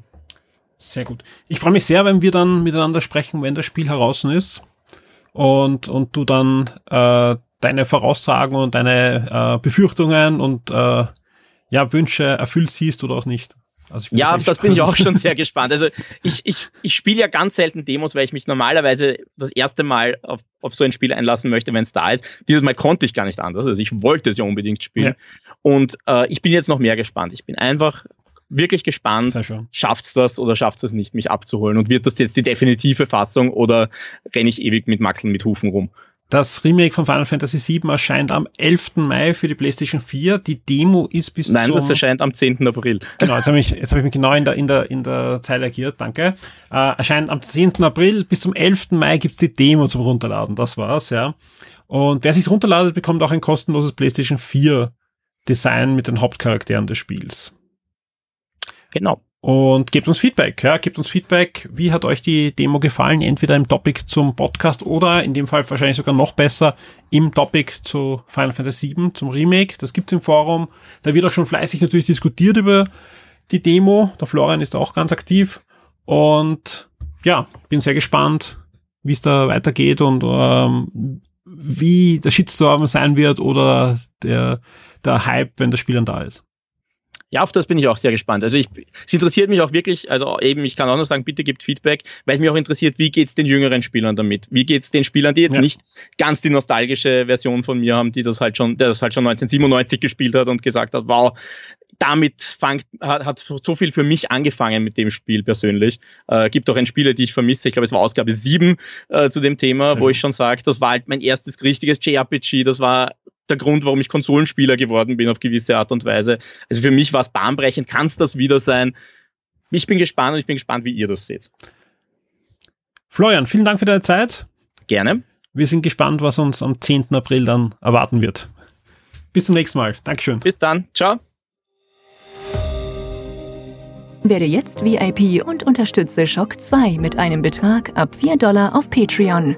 Sehr gut. Ich freue mich sehr, wenn wir dann miteinander sprechen, wenn das Spiel heraus ist und, und du dann äh, deine Voraussagen und deine äh, Befürchtungen und äh, ja, Wünsche erfüllt siehst oder auch nicht. Also ja, das bin ich auch schon sehr gespannt. Also ich, ich, ich spiele ja ganz selten Demos, weil ich mich normalerweise das erste Mal auf, auf so ein Spiel einlassen möchte, wenn es da ist. Dieses Mal konnte ich gar nicht anders. Also ich wollte es ja unbedingt spielen. Ja. Und äh, ich bin jetzt noch mehr gespannt. Ich bin einfach wirklich gespannt, schafft's das oder schafft's es nicht, mich abzuholen? Und wird das jetzt die definitive Fassung oder renne ich ewig mit Maxeln mit Hufen rum? Das Remake von Final Fantasy VII erscheint am 11. Mai für die PlayStation 4. Die Demo ist bis Nein, zum... das erscheint am 10. April. Genau, jetzt habe ich, jetzt hab ich mich genau in der, in der, in der Zeile agiert, danke. Äh, erscheint am 10. April, bis zum 11. Mai gibt's die Demo zum Runterladen, das war's, ja. Und wer sich's runterladet, bekommt auch ein kostenloses PlayStation 4 Design mit den Hauptcharakteren des Spiels. Genau. Und gebt uns Feedback, ja, gebt uns Feedback. Wie hat euch die Demo gefallen? Entweder im Topic zum Podcast oder in dem Fall wahrscheinlich sogar noch besser im Topic zu Final Fantasy VII, zum Remake. Das gibt's im Forum. Da wird auch schon fleißig natürlich diskutiert über die Demo. Der Florian ist auch ganz aktiv. Und ja, bin sehr gespannt, wie es da weitergeht und ähm, wie der Shitstorm sein wird oder der, der Hype, wenn das Spiel dann da ist. Ja, auf das bin ich auch sehr gespannt. Also ich, es interessiert mich auch wirklich, also eben, ich kann auch noch sagen, bitte gebt Feedback, weil es mich auch interessiert, wie geht's den jüngeren Spielern damit? Wie geht's den Spielern, die jetzt ja. nicht ganz die nostalgische Version von mir haben, die das halt schon, der das halt schon 1997 gespielt hat und gesagt hat, wow, damit fangt, hat, hat so viel für mich angefangen mit dem Spiel persönlich. Äh, gibt auch ein Spiele, die ich vermisse. Ich glaube, es war Ausgabe 7 äh, zu dem Thema, Sehr wo schön. ich schon sage, das war halt mein erstes richtiges JRPG. Das war der Grund, warum ich Konsolenspieler geworden bin auf gewisse Art und Weise. Also für mich war es bahnbrechend, kann es das wieder sein. Ich bin gespannt und ich bin gespannt, wie ihr das seht. Florian, vielen Dank für deine Zeit. Gerne. Wir sind gespannt, was uns am 10. April dann erwarten wird. Bis zum nächsten Mal. Dankeschön. Bis dann. Ciao. Werde jetzt VIP und unterstütze Shock 2 mit einem Betrag ab 4 Dollar auf Patreon.